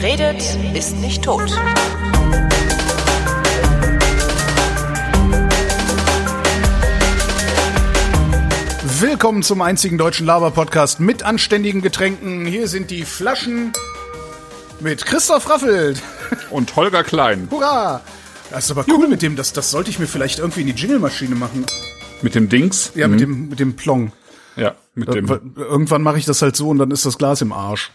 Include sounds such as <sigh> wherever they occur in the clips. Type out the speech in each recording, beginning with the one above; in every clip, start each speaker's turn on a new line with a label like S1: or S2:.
S1: Wer redet, ist nicht tot.
S2: Willkommen zum einzigen deutschen Laber-Podcast mit anständigen Getränken. Hier sind die Flaschen mit Christoph Raffelt.
S3: Und Holger Klein.
S2: Hurra! Das ist aber cool mit dem, das, das sollte ich mir vielleicht irgendwie in die Jingle-Maschine machen.
S3: Mit dem Dings?
S2: Ja, mit dem, mit dem Plong.
S3: Ja, mit dem.
S2: Weil Irgendwann mache ich das halt so und dann ist das Glas im Arsch.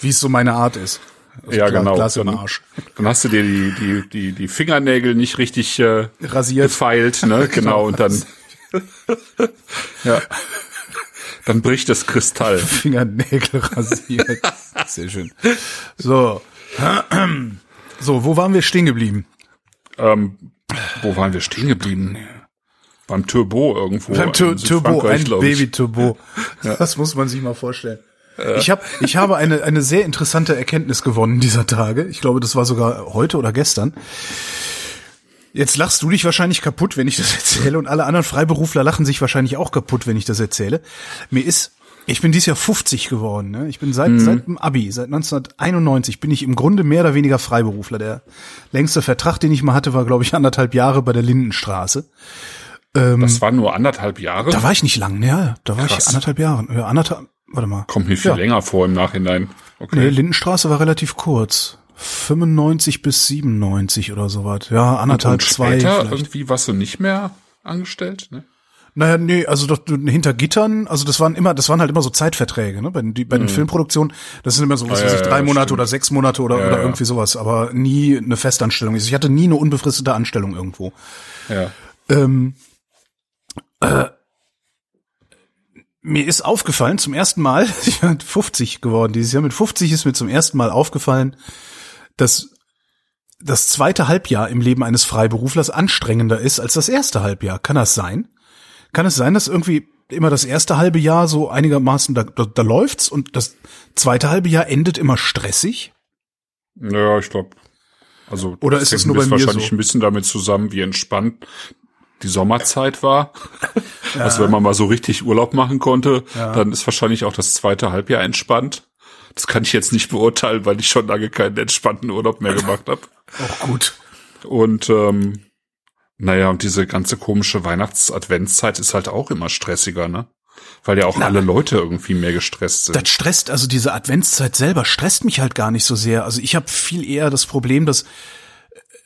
S2: Wie es so meine Art ist. Also
S3: ja, genau.
S2: Glas im
S3: Dann,
S2: Arsch.
S3: dann hast du dir die, die, die, die Fingernägel nicht richtig äh,
S2: Rasiert.
S3: gefeilt, ne? <laughs> Genau, und dann. <laughs> ja. Dann bricht das Kristall. <laughs>
S2: Fingernägel rasiert. Sehr schön. So. So, wo waren wir stehen geblieben?
S3: Ähm, wo waren wir stehen geblieben? Beim Turbo irgendwo.
S2: Beim Tur Turbo, ein
S3: glaub ich.
S2: Baby-Turbo. Das muss man sich mal vorstellen. Ich, hab, ich habe eine, eine sehr interessante Erkenntnis gewonnen dieser Tage. Ich glaube, das war sogar heute oder gestern. Jetzt lachst du dich wahrscheinlich kaputt, wenn ich das <laughs> erzähle, und alle anderen Freiberufler lachen sich wahrscheinlich auch kaputt, wenn ich das erzähle. Mir ist, ich bin dieses Jahr 50 geworden. Ne? Ich bin seit, seit dem Abi, seit 1991, bin ich im Grunde mehr oder weniger Freiberufler. Der längste Vertrag, den ich mal hatte, war, glaube ich, anderthalb Jahre bei der Lindenstraße.
S3: Das waren nur anderthalb Jahre.
S2: Da war ich nicht lang, ja. Da war
S3: Krass.
S2: ich anderthalb Jahre. Ja, anderthalb, warte mal.
S3: Kommt mir viel
S2: Ja.
S3: länger vor im Nachhinein. Okay.
S2: Nee, Lindenstraße war relativ kurz. 95 bis 97 oder sowas. Ja, anderthalb,
S3: Und
S2: zwei
S3: später
S2: vielleicht.
S3: irgendwie warst du nicht mehr angestellt, ne?
S2: Naja, nee, also doch, hinter Gittern, also das waren immer, das waren halt immer so Zeitverträge, ne? Bei, den- die, bei den Filmproduktionen, das sind immer so, was
S3: Ah,
S2: weiß
S3: ja,
S2: ich,
S3: ja,
S2: drei Monate
S3: stimmt.
S2: oder sechs Monate oder,
S3: Ja,
S2: oder
S3: ja.
S2: irgendwie sowas, aber nie eine Festanstellung. Also Ich hatte nie eine unbefristete Anstellung irgendwo.
S3: Ja.
S2: Ähm, äh, mir ist aufgefallen, zum ersten Mal, <laughs> ich bin 50 geworden dieses Jahr, mit 50 ist mir zum ersten Mal aufgefallen, dass das zweite Halbjahr im Leben eines Freiberuflers anstrengender ist als das erste Halbjahr. Kann das sein? Kann es sein, dass irgendwie immer das erste halbe Jahr so einigermaßen da, da, da läuft's und das zweite halbe Jahr endet immer stressig?
S3: Ja, ich glaube. Also
S2: Oder
S3: das
S2: ist es nur bei mir
S3: wahrscheinlich
S2: so?
S3: ein bisschen damit zusammen, wie entspannt die Sommerzeit war. <laughs> Also wenn man mal so richtig Urlaub machen konnte, dann ist wahrscheinlich auch das zweite Halbjahr entspannt. Das kann ich jetzt nicht beurteilen, weil ich schon lange keinen entspannten Urlaub mehr gemacht habe.
S2: Auch gut.
S3: Und ähm, naja, und diese ganze komische Weihnachts-Adventszeit ist halt auch immer stressiger, ne? Weil ja auch alle Leute irgendwie mehr gestresst sind.
S2: Das stresst, also diese Adventszeit selber stresst mich halt gar nicht so sehr. Also ich habe viel eher das Problem, dass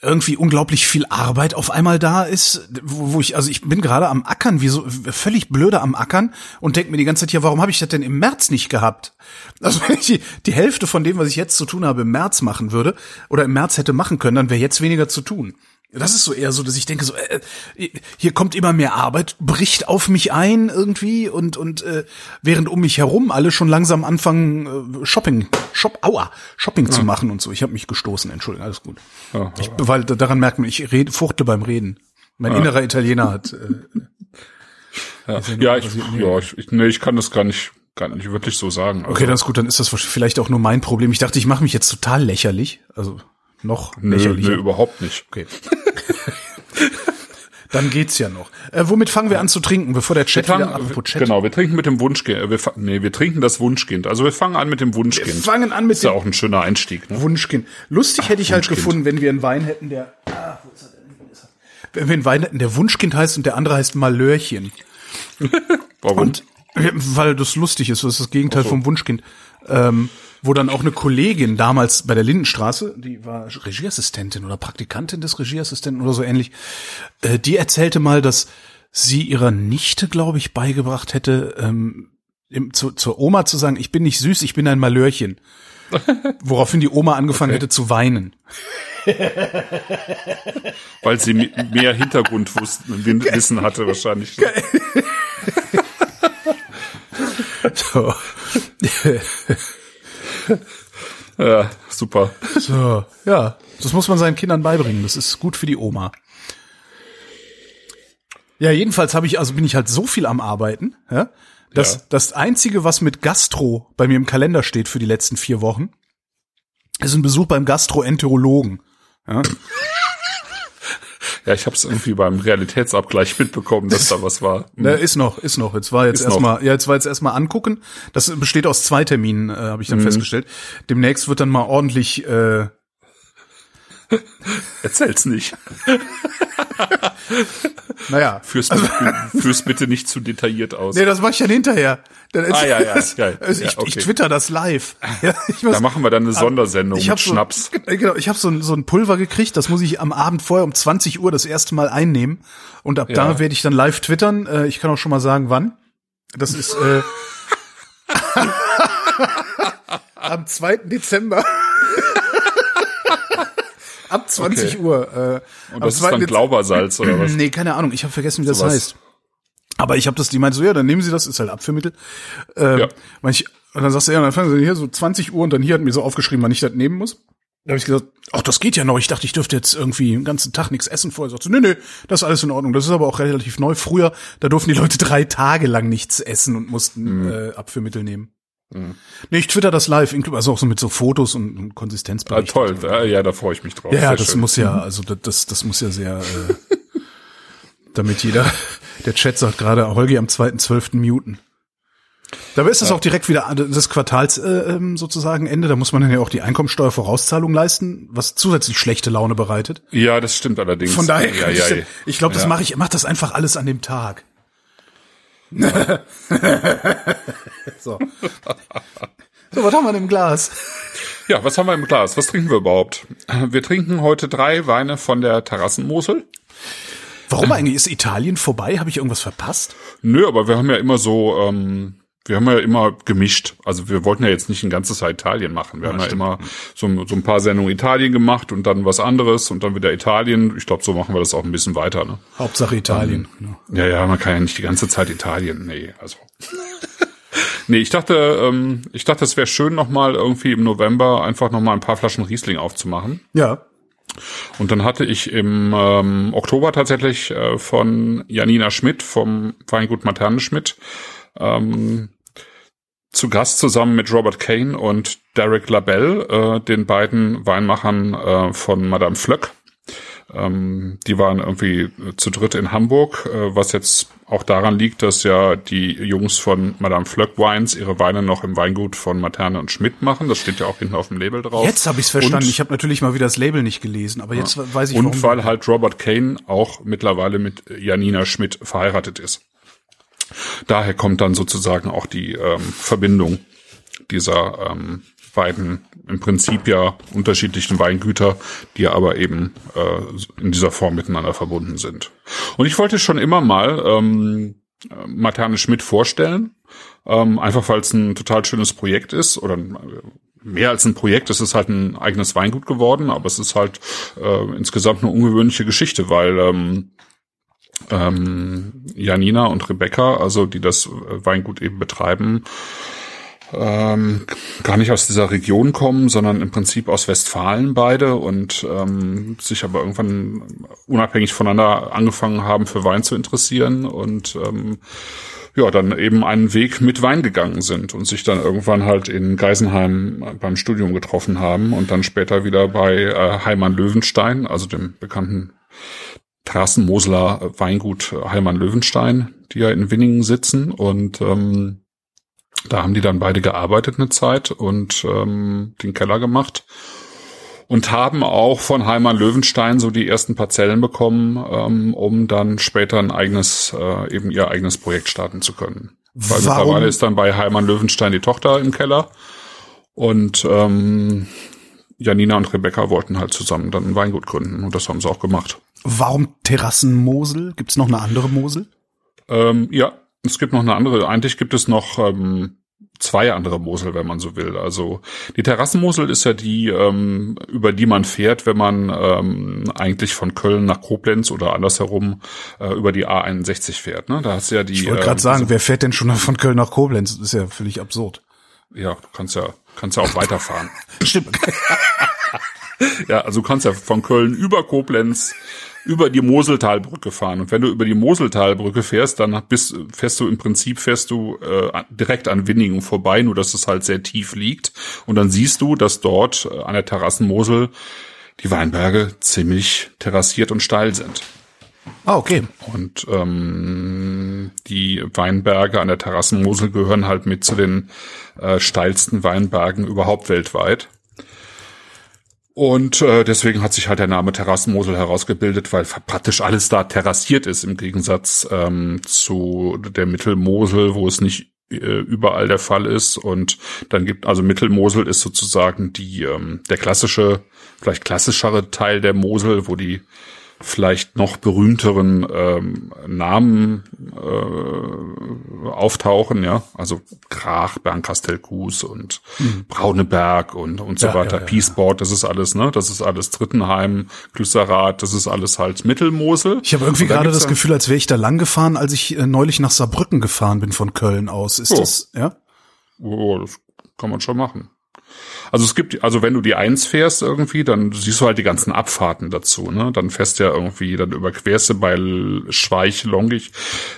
S2: irgendwie unglaublich viel Arbeit auf einmal da ist, wo, wo ich, also ich bin gerade am Ackern, wie so völlig blöde am Ackern und denke mir die ganze Zeit, ja, warum habe ich das denn im März nicht gehabt? Also wenn ich die, die Hälfte von dem, was ich jetzt zu tun habe, im März machen würde oder im März hätte machen können, dann wäre jetzt weniger zu tun. Das ist so eher so, dass ich denke so, äh, hier kommt immer mehr Arbeit, bricht auf mich ein irgendwie und und äh, während um mich herum alle schon langsam anfangen äh, Shopping, Shop, aua, Shopping zu machen und so. Ich habe mich gestoßen, Entschuldigung, alles gut.
S3: Ja,
S2: Ich, weil da- daran merkt man, ich rede, fuchtle beim Reden. Mein innerer Italiener hat. Äh,
S3: ja, ja, ich, ja ich, ich, nee, ich kann das gar nicht, gar nicht wirklich so sagen. Also,
S2: okay, dann ist gut, dann ist das vielleicht auch nur mein Problem. Ich dachte, ich mache mich jetzt total lächerlich, also noch
S3: nö,
S2: lächerlicher.
S3: nö, überhaupt nicht.
S2: Okay. <laughs> Dann geht's ja noch. Äh, womit fangen wir an zu trinken, bevor der Chat
S3: Wir
S2: wieder
S3: fangen,
S2: apropos Chat.
S3: genau, wir trinken mit dem Wunschkind. äh, Wir, nee, wir trinken das Wunschkind. Also wir fangen an mit dem Wunschkind.
S2: Wir fangen an mit
S3: ist ja
S2: dem
S3: auch ein schöner Einstieg. Ne?
S2: Wunschkind. Lustig hätte ich halt
S3: Wunschkind.
S2: gefunden, wenn wir einen Wein hätten, der ah, wo ist er denn? Ist er? Wenn wir einen Wein hätten, der Wunschkind heißt und der andere heißt Malörchen. <laughs>
S3: Warum?
S2: Und ja, weil das lustig ist, das ist das Gegenteil vom Wunschkind. Ähm, wo dann auch eine Kollegin damals bei der Lindenstraße, die war Regieassistentin oder Praktikantin des Regieassistenten oder so ähnlich, äh, die erzählte mal, dass sie ihrer Nichte, glaube ich, beigebracht hätte, ähm, im, zu, zur Oma zu sagen, ich bin nicht süß, ich bin ein Malörchen. <laughs> Woraufhin die Oma angefangen hätte zu weinen. <laughs>
S3: Weil sie mehr Hintergrundwissen hatte wahrscheinlich. <laughs>
S2: So. <laughs>
S3: Ja, super.
S2: So, ja, das muss man seinen Kindern beibringen. Das ist gut für die Oma. Ja, jedenfalls habe ich, also bin ich halt so viel am Arbeiten, ja, dass
S3: Ja.
S2: das einzige, was mit Gastro bei mir im Kalender steht für die letzten vier Wochen, ist ein Besuch beim Gastroenterologen. Ja.
S3: Ja, ich habe es irgendwie beim Realitätsabgleich mitbekommen, dass da was war. <laughs>
S2: Ne, ist noch, ist noch. Jetzt war jetzt erstmal, ja, jetzt war jetzt erstmal angucken. Das besteht aus zwei Terminen, äh, habe ich dann festgestellt. Demnächst wird dann mal ordentlich äh, <laughs>
S3: Erzähl's nicht. <laughs>
S2: naja.
S3: Führ's, führ's bitte nicht zu detailliert aus.
S2: Nee, das mache ich dann hinterher. Dann
S3: Ah, ja, ja,
S2: das- <laughs>
S3: geil.
S2: Also ich,
S3: Ja, okay.
S2: ich twitter das live. Ja, ich muss,
S3: Da machen wir dann eine Sondersendung
S2: ich
S3: mit
S2: so,
S3: Schnaps.
S2: Genau, ich habe so, ein- so ein Pulver gekriegt, das muss ich am Abend vorher um 20 Uhr das erste Mal einnehmen. Und ab
S3: Ja.
S2: da werde ich dann live twittern. Äh, ich kann auch schon mal sagen, wann. Das ist äh, am 2. Dezember. Ab 20
S3: Okay.
S2: Uhr. Äh,
S3: Und das ist
S2: 2.
S3: dann Glaubersalz oder was? <clears throat>
S2: Nee, keine Ahnung. Ich habe vergessen, wie das
S3: Sowas.
S2: heißt. Aber ich habe das, die meinte so, ja, dann nehmen Sie das, ist halt Abführmittel. Ähm,
S3: Ja.
S2: ich, und dann sagst du, ja, dann fangen Sie hier so 20 Uhr und dann hier hat mir so aufgeschrieben, wann ich das nehmen muss. Da habe ich gesagt, ach, das geht ja noch. Ich dachte, ich dürfte jetzt irgendwie den ganzen Tag nichts essen vorher. Sagt sie, nee, nee, das ist alles in Ordnung. Das ist aber auch relativ neu. Früher, da durften die Leute drei Tage lang nichts essen und mussten
S3: Mhm.
S2: äh, Abführmittel nehmen. Nee, ich twitter das live, also auch so mit so Fotos und, und
S3: Ah, toll, ja, ja, da freue ich mich drauf.
S2: Ja, ja,
S3: Sehr
S2: das
S3: schön.
S2: muss ja, also das, das, muss ja sehr, äh, <laughs> damit jeder, <laughs> der Chat sagt gerade, Holgi am 2.12. muten. Dabei ist es auch direkt wieder das Quartals äh, ähm, sozusagen Ende. Da muss man dann ja auch die Einkommensteuervorauszahlung leisten, was zusätzlich schlechte Laune bereitet.
S3: Ja, das stimmt allerdings.
S2: Von daher,
S3: ja, ja, <laughs> ja.
S2: ich glaube, das
S3: Ja.
S2: mache ich, mach das einfach alles an dem Tag. <laughs> so. So, was haben wir denn im Glas?
S3: Ja, was haben wir im Glas? Was trinken wir überhaupt? Wir trinken heute drei Weine von der Terrassenmosel.
S2: Warum eigentlich? Ist Italien vorbei? Habe ich irgendwas verpasst?
S3: Nö, aber wir haben ja immer so, ähm, wir haben ja immer gemischt. Also wir wollten ja jetzt nicht ein ganzes Jahr Italien machen. Wir haben ja immer so, so ein paar Sendungen Italien gemacht und dann was anderes und dann wieder Italien. Ich glaube, so machen wir das auch ein bisschen weiter. Ne?
S2: Hauptsache Italien. genau.
S3: Ja, ja, man kann ja nicht die ganze Zeit Italien. Nee, also. <laughs> nee, ich dachte, ähm, ich dachte, es wäre schön, nochmal irgendwie im November einfach nochmal ein paar Flaschen Riesling aufzumachen.
S2: Ja.
S3: Und dann hatte ich im ähm, Oktober tatsächlich äh, von Janina Schmidt vom Weingut Materne Schmidt ähm, zu Gast zusammen mit Robert Kane und Derek Labelle, äh, den beiden Weinmachern äh, von Madame Flöck. Ähm, die waren irgendwie zu dritt in Hamburg, äh, was jetzt auch daran liegt, dass ja die Jungs von Madame Flöck Wines ihre Weine noch im Weingut von Materne und Schmidt machen. Das steht ja auch hinten auf dem Label drauf.
S2: Jetzt habe ich es verstanden.
S3: Und-
S2: ich habe natürlich mal wieder das Label nicht gelesen, aber jetzt weiß ich
S3: und weil halt Robert Kane auch mittlerweile mit Janina Schmidt verheiratet ist. Daher kommt dann sozusagen auch die ähm, Verbindung dieser ähm, beiden im Prinzip ja unterschiedlichen Weingüter, die aber eben äh, in dieser Form miteinander verbunden sind. Und ich wollte schon immer mal ähm, äh, Materne Schmidt vorstellen, ähm, einfach weil es ein total schönes Projekt ist oder äh, mehr als ein Projekt, es ist halt ein eigenes Weingut geworden, aber es ist halt äh, insgesamt eine ungewöhnliche Geschichte, weil ähm, ähm, Janina und Rebecca, also die das Weingut eben betreiben, ähm, gar nicht aus dieser Region kommen, sondern im Prinzip aus Westfalen beide und ähm, sich aber irgendwann unabhängig voneinander angefangen haben, für Wein zu interessieren und ähm, ja, dann eben einen Weg mit Wein gegangen sind und sich dann irgendwann halt in Geisenheim beim Studium getroffen haben und dann später wieder bei äh, Heimann Löwenstein, also dem bekannten Terrassenmoseler Weingut Heimann Löwenstein, die ja in Winningen sitzen und ähm, da haben die dann beide gearbeitet eine Zeit und ähm, den Keller gemacht und haben auch von Heimann Löwenstein so die ersten Parzellen bekommen, ähm, um dann später ein eigenes, äh, eben ihr eigenes Projekt starten zu können. Weil
S2: Warum-
S3: mittlerweile ist dann bei Heimann Löwenstein die Tochter im Keller und ähm, Janina und Rebecca wollten halt zusammen dann ein Weingut gründen und das haben sie auch gemacht.
S2: Warum Terrassenmosel? Gibt's noch eine andere Mosel?
S3: Ähm, ja, es gibt noch eine andere. Eigentlich gibt es noch ähm, zwei andere Mosel, wenn man so will. Also die Terrassenmosel ist ja die, ähm, über die man fährt, wenn man ähm, eigentlich von Köln nach Koblenz oder andersherum äh, über die A61 fährt. Ne? Da hast du ja die.
S2: Ich wollte
S3: ähm,
S2: gerade sagen,
S3: diese-
S2: wer fährt denn schon von Köln nach Koblenz? Das ist ja völlig absurd.
S3: ja, du kannst ja, kannst ja auch weiterfahren. <laughs>
S2: Stimmt. <laughs>
S3: Ja, also du kannst ja von Köln über Koblenz über die Moseltalbrücke fahren. Und wenn du über die Moseltalbrücke fährst, dann bist, fährst du im Prinzip fährst du äh, direkt an Winningen vorbei, nur dass es halt sehr tief liegt. Und dann siehst du, dass dort äh, an der Terrassenmosel die Weinberge ziemlich terrassiert und steil sind.
S2: Ah, okay.
S3: Und ähm, die Weinberge an der Terrassenmosel gehören halt mit zu den äh, steilsten Weinbergen überhaupt weltweit. Und äh, deswegen hat sich halt der Name Terrassenmosel herausgebildet, weil praktisch alles da terrassiert ist im Gegensatz ähm, zu der Mittelmosel, wo es nicht äh, überall der Fall ist. Und dann gibt also Mittelmosel ist sozusagen die ähm, der klassische, vielleicht klassischere Teil der Mosel, wo die vielleicht noch berühmteren ähm, Namen äh, auftauchen, ja, also Krach, Bernkastel-Kues und mhm. Brauneberg und und so ja, weiter, ja, ja, Peaceboard, das ist alles, ne, das ist alles Drittenheim, Glüsserath, das ist alles halt Mittelmosel.
S2: Ich habe irgendwie gerade das Gefühl, als wäre ich da lang gefahren, als ich äh, neulich nach Saarbrücken gefahren bin von Köln aus. Ist oh. das, ja?
S3: Oh, das kann man schon machen. Also es gibt, also wenn du die Eins fährst irgendwie, dann siehst du halt die ganzen Abfahrten dazu, ne? Dann fährst du ja irgendwie, dann überquerst du bei Schweich, Longich,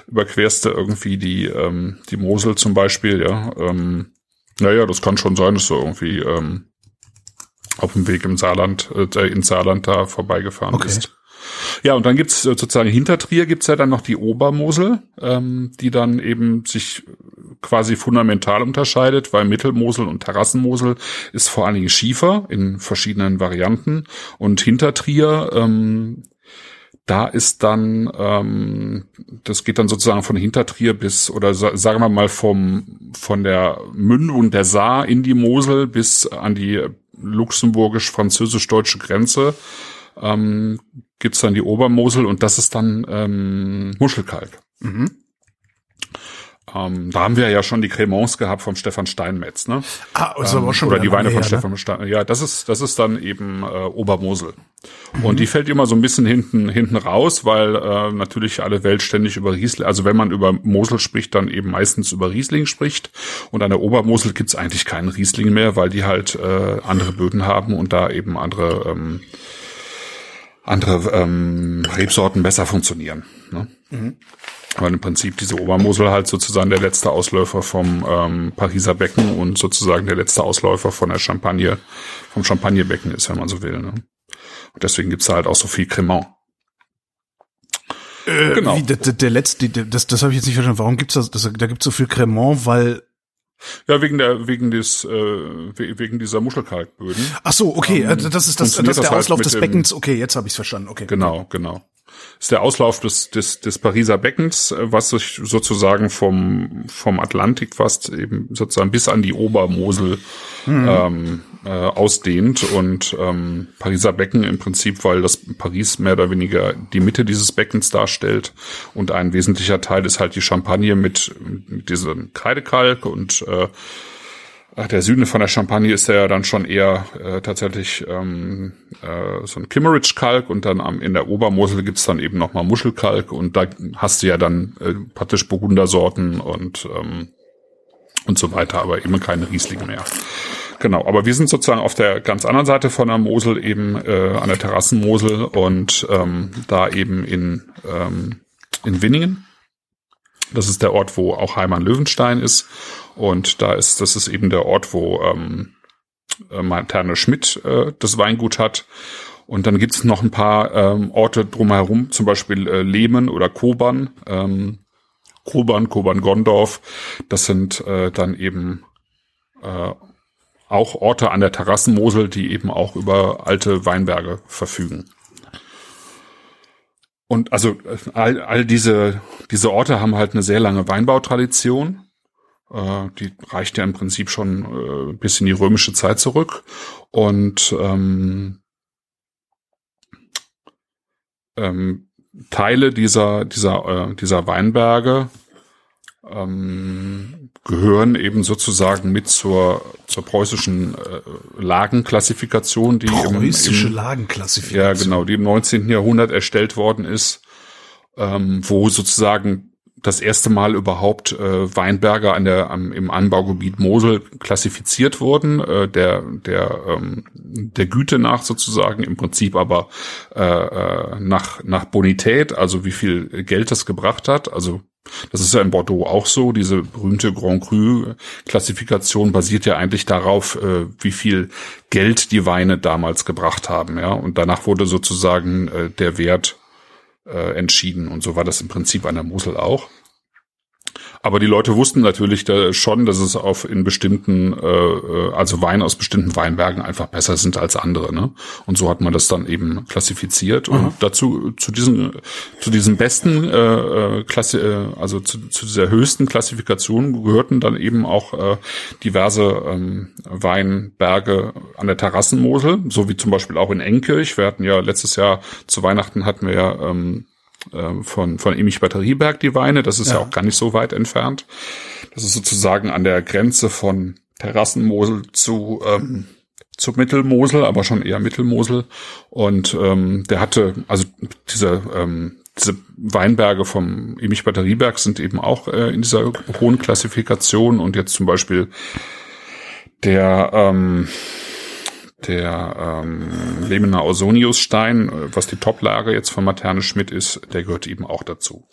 S3: überquerst du irgendwie die, ähm, die Mosel zum Beispiel, ja. Ähm, naja, das kann schon sein, dass du irgendwie ähm, auf dem Weg im Saarland, äh, ins Saarland da vorbeigefahren okay. bist. Ja, und dann gibt's äh, sozusagen hinter Trier gibt's ja dann noch die Obermosel, ähm, die dann eben sich quasi fundamental unterscheidet, weil Mittelmosel und Terrassenmosel ist vor allen Dingen Schiefer in verschiedenen Varianten und hinter Trier ähm, da ist dann, ähm, das geht dann sozusagen von Hintertrier bis, oder sagen wir mal vom, von der Mündung der Saar in die Mosel bis an die luxemburgisch-französisch-deutsche Grenze ähm, gibt's dann die Obermosel und das ist dann ähm, Muschelkalk. Mhm. Ähm, da haben wir ja schon die Cremants gehabt vom Stefan Steinmetz, ne?
S2: Ah, ist aber auch schon
S3: Oder die Weine von Stefan ne? Stein. Ja, das ist das ist dann eben äh, Obermosel. Mhm. Und die fällt immer so ein bisschen hinten hinten raus, weil äh, natürlich alle Welt ständig über Riesling, also wenn man über Mosel spricht, dann eben meistens über Riesling spricht. Und an der Obermosel gibt's eigentlich keinen Riesling mehr, weil die halt äh, andere Böden haben und da eben andere ähm, andere ähm, Rebsorten besser funktionieren. Ne? Mhm. Aber im Prinzip diese Obermosel halt sozusagen der letzte Ausläufer vom ähm, Pariser Becken und sozusagen der letzte Ausläufer von der Champagne, vom Champagnebecken ist, wenn man so will. Ne? Und deswegen gibt's da halt auch so viel Cremant.
S2: Äh, genau. Wie, der, der letzte, das, das habe ich jetzt nicht verstanden. Warum gibt's das, das da gibt's so viel Cremant, weil
S3: ja, wegen der, wegen des, äh, wegen dieser Muschelkalkböden.
S2: Ach so, okay, ähm, das ist das, das ist der halt Auslauf des Beckens. Okay, jetzt habe ich verstanden. Okay.
S3: Genau, genau ist der Auslauf des, des, des Pariser Beckens, äh, was sich sozusagen vom, vom Atlantik fast eben sozusagen bis an die Obermosel mhm. ähm, äh, ausdehnt. Und ähm, Pariser Becken im Prinzip, weil das Paris mehr oder weniger die Mitte dieses Beckens darstellt. Und ein wesentlicher Teil ist halt die Champagne mit, mit diesem Kreidekalk. Und äh, der Süden von der Champagne ist ja dann schon eher äh, tatsächlich ähm, äh, so ein Kimmeridge-Kalk und dann am, in der Obermosel gibt's dann eben nochmal Muschelkalk und da hast du ja dann äh, praktisch Burgundersorten und ähm, und so weiter, aber eben keine Riesling mehr. Genau, aber wir sind sozusagen auf der ganz anderen Seite von der Mosel eben äh, an der Terrassenmosel und ähm, da eben in ähm, in Winningen. Das ist der Ort, wo auch Heimann Löwenstein ist und da ist, das ist eben der Ort, wo ähm, äh, Materne Schmidt äh, das Weingut hat. Und dann gibt's noch ein paar ähm, Orte drumherum, zum Beispiel äh, Lehmen oder Koban. Ähm, Koban, Koban-Gondorf. Das sind äh, dann eben äh, auch Orte an der Terrassenmosel, die eben auch über alte Weinberge verfügen. Und also äh, all, all diese, diese Orte haben halt eine sehr lange Weinbautradition. Äh, die reicht ja im Prinzip schon äh, bis in die römische Zeit zurück. Und ähm, ähm, Teile dieser, dieser, äh, dieser Weinberge ähm, gehören eben sozusagen mit zur, zur preußischen äh, Lagenklassifikation, die
S2: Preußische im, im, Lagenklassifikation.
S3: Ja, genau, die im 19. Jahrhundert erstellt worden ist, ähm, wo sozusagen das erste Mal überhaupt äh, Weinberge an der, am, im Anbaugebiet Mosel klassifiziert wurden, äh, der, der, ähm, der Güte nach sozusagen, im Prinzip aber äh, äh, nach, nach Bonität, also wie viel Geld das gebracht hat. Also Das ist ja in Bordeaux auch so. Diese berühmte Grand Cru-Klassifikation basiert ja eigentlich darauf, äh, wie viel Geld die Weine damals gebracht haben. Ja, und danach wurde sozusagen äh, der Wert äh, entschieden. Und so war das im Prinzip an der Mosel auch. Aber die Leute wussten natürlich da schon, dass es auf in bestimmten, äh, äh, also Weine aus bestimmten Weinbergen einfach besser sind als andere. Ne? Und so hat man das dann eben klassifiziert. Und mhm. dazu zu diesen zu diesen besten äh, äh Klasse, äh, also zu, zu dieser höchsten Klassifikation gehörten dann eben auch äh, diverse ähm, Weinberge an der Terrassenmosel, so wie zum Beispiel auch in Enkirch. Wir hatten ja letztes Jahr zu Weihnachten hatten wir ja ähm, von, von Emich Batterieberg die Weine. Das ist ja. ja. auch gar nicht so weit entfernt. Das ist sozusagen an der Grenze von Terrassenmosel zu, ähm, zu Mittelmosel, aber schon eher Mittelmosel. Und ähm, der hatte, also diese, ähm, diese Weinberge vom Emich Batterieberg sind eben auch äh, in dieser hohen Klassifikation und jetzt zum Beispiel der ähm, der ähm, Lemener Ausoniusstein, äh, was die Toplage jetzt von Materne Schmidt ist, der gehört eben auch dazu.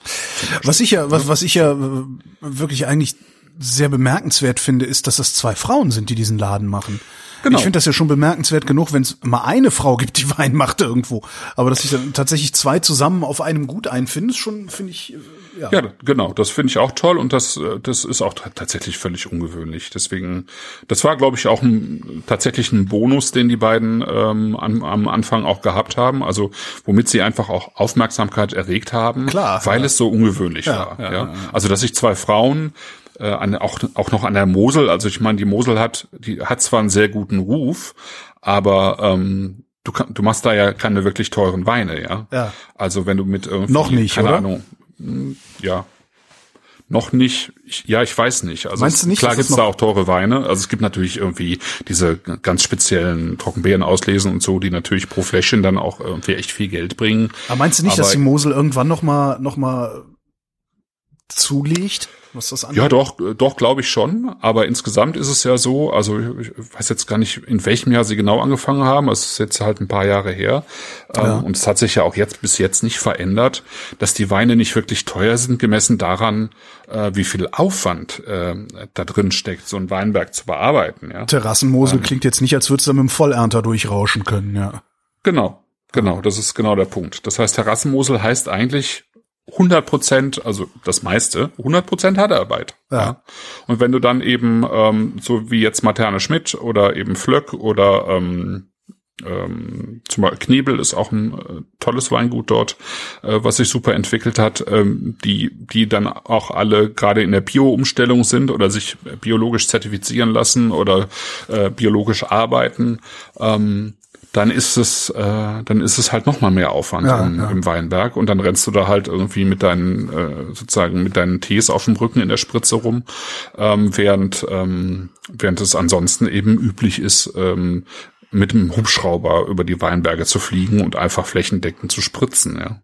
S2: Was ich ja, was, was ich ja äh, wirklich eigentlich sehr bemerkenswert finde, ist, dass das zwei Frauen sind, die diesen Laden machen. Genau. Ich finde das ja schon bemerkenswert genug, wenn es mal eine Frau gibt, die <laughs> Wein macht irgendwo. Aber dass sich dann tatsächlich zwei zusammen auf einem Gut einfinden, ist schon, finde ich,
S3: äh, ja. Ja, genau. Das finde ich auch toll und das, äh, das ist auch tatsächlich völlig ungewöhnlich. Deswegen, das war, glaube ich, auch ein, tatsächlich ein Bonus, den die beiden ähm, am, am Anfang auch gehabt haben. Also, womit sie einfach auch Aufmerksamkeit erregt haben,
S2: Klar,
S3: weil ja. es so ungewöhnlich ja, war. Ja. Also, dass sich zwei Frauen äh, an, auch, auch noch an der Mosel. Also ich meine, die Mosel hat, die hat zwar einen sehr guten Ruf, aber ähm, du, kann, du machst da ja keine wirklich teuren Weine, ja.
S2: ja.
S3: Also wenn du mit irgendwie,
S2: noch nicht, keine oder? Ahnung,
S3: ja, noch nicht. Ich, ja, ich weiß nicht. Also
S2: Meinst du nicht?
S3: Klar gibt's da auch teure Weine. Also es gibt natürlich irgendwie diese ganz speziellen Trockenbeeren auslesen und so, die natürlich pro Fläschchen dann auch irgendwie echt viel Geld bringen.
S2: Aber meinst du nicht, Aber dass die Mosel irgendwann noch mal noch mal zulegt? Was das
S3: angeht? Ja, doch, doch, glaube ich schon. Aber insgesamt ist es ja so, also ich weiß jetzt gar nicht, in welchem Jahr sie genau angefangen haben. Es ist jetzt halt ein paar Jahre her. Ähm, ja. Und es hat sich ja auch jetzt bis jetzt nicht verändert, dass die Weine nicht wirklich teuer sind, gemessen daran, äh, wie viel Aufwand äh, da drin steckt, so ein Weinberg zu bearbeiten. Ja?
S2: Terrassenmosel ähm, klingt jetzt nicht, als würdest du mit dem Vollernter durchrauschen können, ja.
S3: Genau, Genau, das ist genau der Punkt. Das heißt, Terrassenmosel heißt eigentlich 100 Prozent, also das meiste, 100 Prozent Handarbeit. Ja. ja. Und wenn du dann eben, ähm, so wie jetzt Materne Schmidt oder eben Flöck oder ähm, ähm, zum Beispiel Knebel ist auch ein äh, tolles Weingut dort, äh, was sich super entwickelt hat, ähm, die, die dann auch alle gerade in der Bio-Umstellung sind oder sich biologisch zertifizieren lassen oder äh, biologisch arbeiten. Ähm, dann ist es, äh, dann ist es halt noch mal mehr Aufwand ja, im, ja. im, Weinberg und dann rennst du da halt irgendwie mit deinen äh, sozusagen mit deinen Tees auf dem Rücken in der Spritze rum, ähm, während ähm, während es ansonsten eben üblich ist, ähm, mit dem Hubschrauber über die Weinberge zu fliegen und einfach flächendeckend zu spritzen, ja.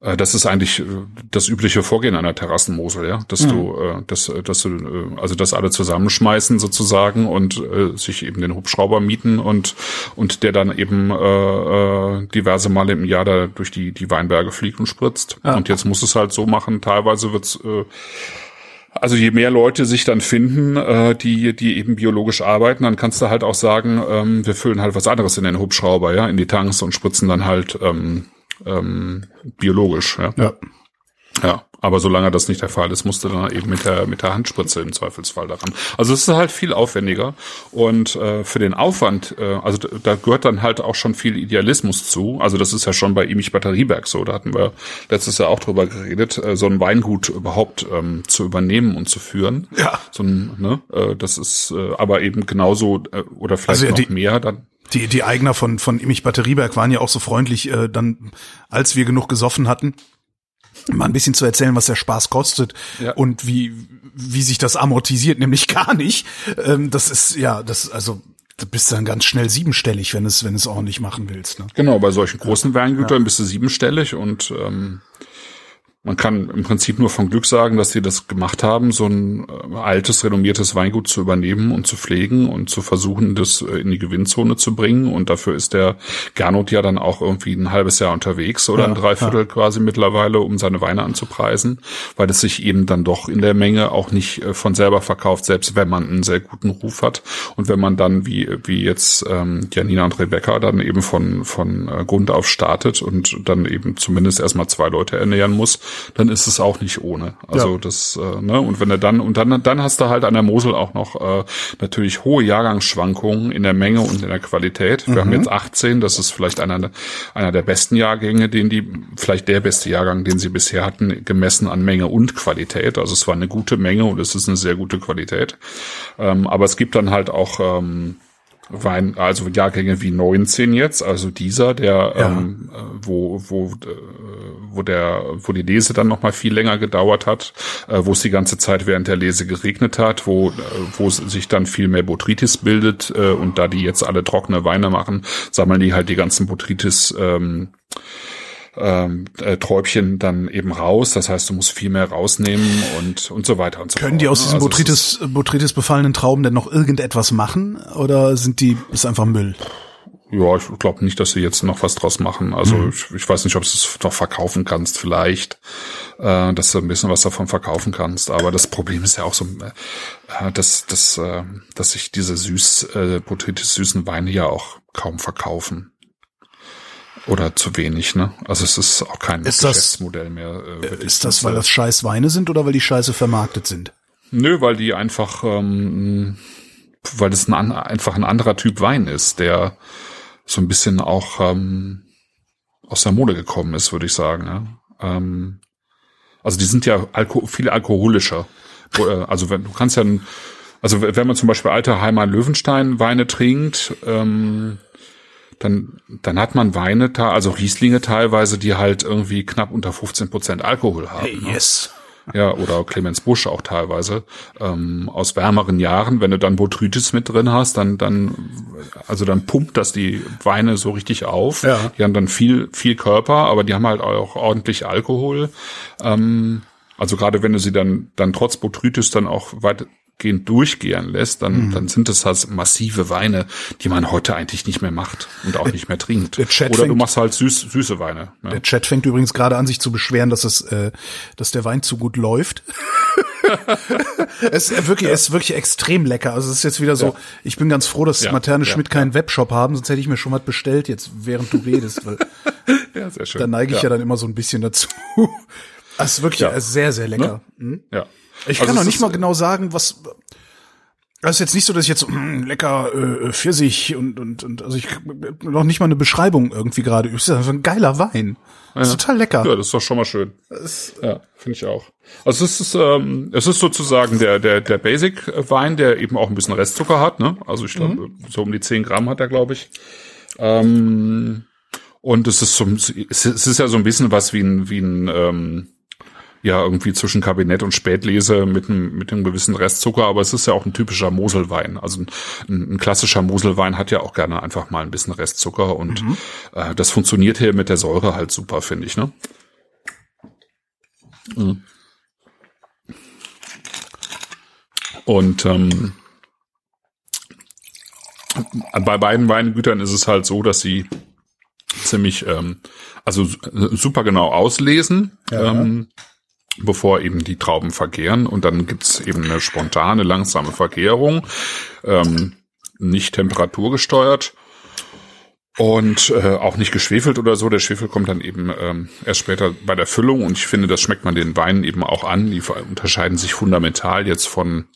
S3: Äh, das ist eigentlich äh, das übliche Vorgehen einer Terrassenmosel, ja, dass mhm. du, äh, dass, dass du, also dass alle zusammenschmeißen sozusagen und äh, sich eben den Hubschrauber mieten und und der dann eben äh, diverse Male im Jahr da durch die die Weinberge fliegt und spritzt. Ja. Und jetzt muss es halt so machen. Teilweise wird's äh, also je mehr Leute sich dann finden, äh, die die eben biologisch arbeiten, dann kannst du halt auch sagen, ähm, wir füllen halt was anderes in den Hubschrauber, ja, in die Tanks und spritzen dann halt ähm, ähm, biologisch. Ja.
S2: ja.
S3: Ja, aber solange das nicht der Fall ist, musst du dann eben mit der mit der Handspritze im Zweifelsfall daran. Also es ist halt viel aufwendiger und äh, für den Aufwand, äh, also da gehört dann halt auch schon viel Idealismus zu. Also das ist ja schon bei Emich Batterieberg so. Da hatten wir letztes Jahr auch drüber geredet, äh, so ein Weingut überhaupt ähm, zu übernehmen und zu führen.
S2: Ja.
S3: So ein, ne, äh, das ist äh, aber eben genauso äh, oder vielleicht also, noch die, mehr dann.
S2: Die, die Eigner von, von Emich Batterieberg waren ja auch so freundlich, äh, dann, als wir genug gesoffen hatten, mal ein bisschen zu erzählen, was der Spaß kostet ja. und wie, wie sich das amortisiert, nämlich gar nicht. Ähm, das ist, ja, das, also, du bist dann ganz schnell siebenstellig, wenn es, wenn es ordentlich machen willst. Ne?
S3: Genau, bei solchen großen Weingütern ja. bist du siebenstellig und, ähm, man kann im Prinzip nur von Glück sagen, dass sie das gemacht haben, so ein äh, altes, renommiertes Weingut zu übernehmen und zu pflegen und zu versuchen, das äh, in die Gewinnzone zu bringen. Und dafür ist der Gernot ja dann auch irgendwie ein halbes Jahr unterwegs oder ja, ein Dreiviertel ja. quasi mittlerweile, um seine Weine anzupreisen, weil es sich eben dann doch in der Menge auch nicht äh, von selber verkauft, selbst wenn man einen sehr guten Ruf hat. Und wenn man dann, wie, wie jetzt ähm, Janina und Rebecca, dann eben von, von Grund auf startet und dann eben zumindest erstmal zwei Leute ernähren muss, dann ist es auch nicht ohne. Also ja. das, äh, ne, und wenn er dann, und dann, dann hast du halt an der Mosel auch noch äh, natürlich hohe Jahrgangsschwankungen in der Menge und in der Qualität. Wir mhm. haben jetzt 18, das ist vielleicht einer, einer der besten Jahrgänge, den die, vielleicht der beste Jahrgang, den sie bisher hatten, gemessen an Menge und Qualität. Also es war eine gute Menge und es ist eine sehr gute Qualität. Ähm, aber es gibt dann halt auch ähm, Wein, also Jahrgänge wie 19 jetzt, also dieser, der, ja. ähm, äh, wo, wo, äh, wo der, wo die Lese dann noch mal viel länger gedauert hat, äh, wo es die ganze Zeit während der Lese geregnet hat, wo, äh, wo sich dann viel mehr Botrytis bildet äh, und da die jetzt alle trockene Weine machen, sammeln die halt die ganzen Botrytis ähm, ähm, äh, Träubchen dann eben raus. Das heißt, du musst viel mehr rausnehmen und und so weiter und so
S2: Können fort. die aus ne? diesen also Botrytis, Botrytis befallenen Trauben denn noch irgendetwas machen oder sind die ist einfach Müll?
S3: Ja, ich glaube nicht, dass sie jetzt noch was draus machen. Also mhm. ich, ich, weiß nicht, ob du es noch verkaufen kannst, vielleicht, äh, dass du ein bisschen was davon verkaufen kannst. Aber das Problem ist ja auch so, äh, dass, dass, äh, dass sich diese süß, äh, Botrytis süßen Weine ja auch kaum verkaufen. Oder zu wenig, ne? Also es ist auch kein
S2: ist Geschäftsmodell
S3: das,
S2: mehr. Äh, ist das, weil das scheiß Weine sind oder weil die scheiße vermarktet sind?
S3: Nö, weil die einfach, ähm, weil das ein, einfach ein anderer Typ Wein ist, der so ein bisschen auch ähm, aus der Mode gekommen ist, würde ich sagen. Ne? Ähm, also die sind ja alko viel alkoholischer. Äh, also wenn du kannst ja, also wenn man zum Beispiel alte Heimat Löwenstein Weine trinkt, ähm, dann, dann hat man Weine, also Rieslinge teilweise, die halt irgendwie knapp unter 15 Prozent Alkohol haben.
S2: Hey, ne? yes.
S3: Ja, oder Clemens Busch auch teilweise, ähm, aus wärmeren Jahren. Wenn du dann Botrytis mit drin hast, dann, dann, also dann pumpt das die Weine so richtig auf. Ja. Die haben dann viel, viel Körper, aber die haben halt auch ordentlich Alkohol. Ähm, also gerade wenn du sie dann, dann trotz Botrytis dann auch weit, gehend durchgehen lässt, dann, mhm. dann sind es halt massive Weine, die man heute eigentlich nicht mehr macht und auch nicht mehr trinkt. Oder fängt, du machst halt süß, süße Weine.
S2: Ne? Der Chat fängt übrigens gerade an, sich zu beschweren, dass es, äh, dass der Wein zu gut läuft. <laughs> es ist wirklich, ja. es ist wirklich extrem lecker. Also es ist jetzt wieder so, ja. ich bin ganz froh, dass ja. Materne Schmidt keinen Webshop haben, sonst hätte ich mir schon was bestellt jetzt, während du redest, weil <laughs> ja, sehr schön. da neige ich ja. dann immer so ein bisschen dazu. <laughs> Es ist wirklich ja. sehr, sehr lecker. Ne? Hm?
S3: Ja.
S2: Ich also kann noch nicht mal genau sagen, was. Das ist jetzt nicht so, dass ich jetzt mh, lecker äh, Pfirsich und, und, und also ich noch nicht mal eine Beschreibung irgendwie gerade. Das ist einfach ein geiler Wein. Das ist total lecker.
S3: Ja, das ist doch schon mal schön. ja, finde ich auch. Also es ist ähm, es ist sozusagen der der der Basic Wein, der eben auch ein bisschen Restzucker hat. Ne? Also ich glaube mhm. so um die 10 Gramm hat er, glaube ich. Ähm, und es ist so, es ist ja so ein bisschen was wie ein wie ein ähm, ja irgendwie zwischen Kabinett und Spätlese mit einem, mit einem gewissen Restzucker, aber es ist ja auch ein typischer Moselwein. Also ein, ein klassischer Moselwein hat ja auch gerne einfach mal ein bisschen Restzucker und mhm. äh, das funktioniert hier mit der Säure halt super, finde ich, ne? Mhm. Und ähm, bei beiden Weingütern ist es halt so, dass sie ziemlich, ähm, also super genau auslesen. Ja. Ähm, bevor eben die Trauben vergären. Und dann gibt's eben eine spontane, langsame Vergärung, ähm, nicht temperaturgesteuert und äh, auch nicht geschwefelt oder so. Der Schwefel kommt dann eben ähm, erst später bei der Füllung und ich finde, das schmeckt man den Weinen eben auch an. Die unterscheiden sich fundamental jetzt von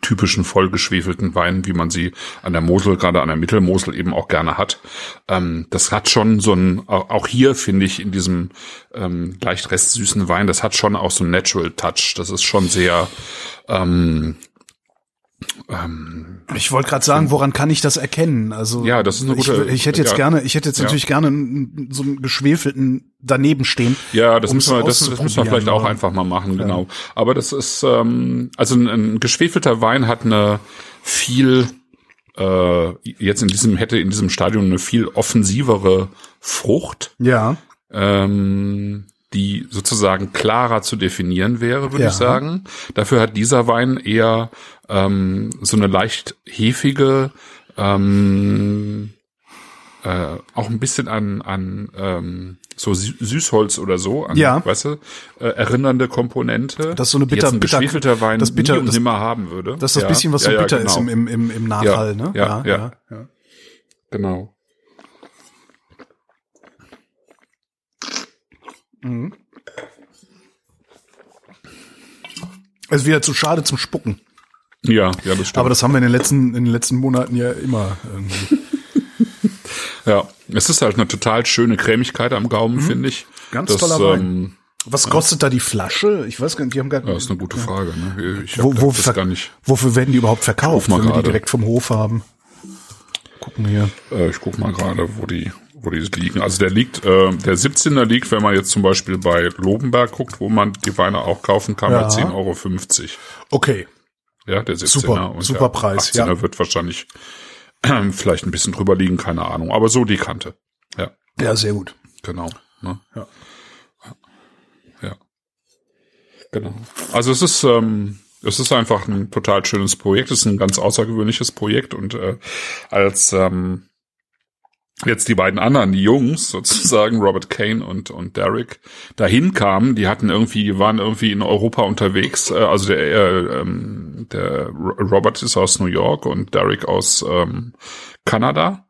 S3: typischen vollgeschwefelten Weinen, wie man sie an der Mosel, gerade an der Mittelmosel eben auch gerne hat. Ähm, das hat schon so ein, auch hier finde ich in diesem ähm, leicht restsüßen Wein, das hat schon auch so ein Natural Touch. Das ist schon sehr, ähm,
S2: ähm, ich wollte gerade sagen, woran kann ich das erkennen? Also
S3: ja, das ist eine gute.
S2: Ich, ich hätte jetzt ja, gerne, ich hätte jetzt ja. natürlich gerne so einen geschwefelten daneben stehen.
S3: Ja, das müssen wir, das, das müssen wir vielleicht auch einfach mal machen, ja. genau. Aber das ist ähm, also ein, ein geschwefelter Wein hat eine viel äh, jetzt in diesem hätte in diesem Stadium eine viel offensivere Frucht.
S2: Ja.
S3: Ähm, die sozusagen klarer zu definieren wäre, würde
S2: Ja.
S3: ich sagen. Dafür hat dieser Wein eher ähm, so eine leicht hefige, ähm, äh, auch ein bisschen an, an ähm, so Sü- Süßholz oder so, an,
S2: Ja.
S3: weißt du, äh, erinnernde Komponente.
S2: Das ist so eine bitter-
S3: ein
S2: bitter-
S3: geschwefelter Wein
S2: das bitter-
S3: nie und
S2: das-
S3: nimmer haben würde.
S2: Das ist das
S3: Ja.
S2: bisschen, was so bitter ist
S3: genau.
S2: im, im, im, im Nachhall, ne?
S3: ja, ja.
S2: ja.
S3: Genau.
S2: Es ist wieder zu schade zum Spucken.
S3: Ja, ja, das stimmt.
S2: Aber das haben wir in den letzten, in den letzten Monaten ja immer irgendwie. <laughs>
S3: ja, es ist halt eine total schöne Cremigkeit am Gaumen, finde ich.
S2: Mhm. Ganz
S3: das,
S2: toller Wein.
S3: Ähm,
S2: Was kostet da die Flasche? Ich weiß gar nicht, die haben gar
S3: ja, ist eine gute Frage. Ne? Ich
S2: wo, wo
S3: das gar nicht.
S2: Wofür werden die überhaupt verkauft, wenn wir die direkt vom Hof haben? Gucken hier.
S3: Äh, ich guck mal gerade, wo die, wo die liegen. Also der liegt, äh, der 17er liegt, wenn man jetzt zum Beispiel bei Lobenberg guckt, wo man die Weine auch kaufen kann,
S2: Ja.
S3: bei 10,50 Euro.
S2: Okay.
S3: Ja, der 17er.
S2: Super,
S3: und
S2: super
S3: der
S2: Preis,
S3: 18er
S2: ja.
S3: wird wahrscheinlich äh, <clears throat> vielleicht ein bisschen drüber liegen, keine Ahnung. Aber so die Kante. Ja,
S2: Ja, sehr gut.
S3: genau. Ne?
S2: Ja.
S3: Ja. Genau. Also es ist, ähm, es ist einfach ein total schönes Projekt. Es ist ein ganz außergewöhnliches Projekt und äh, als ähm, jetzt die beiden anderen, die Jungs sozusagen, Robert Kane und und Derek, dahin kamen, die hatten irgendwie, die waren irgendwie in Europa unterwegs. Äh, also der äh, ähm, der Ro- Robert ist aus New York und Derek aus ähm, Kanada.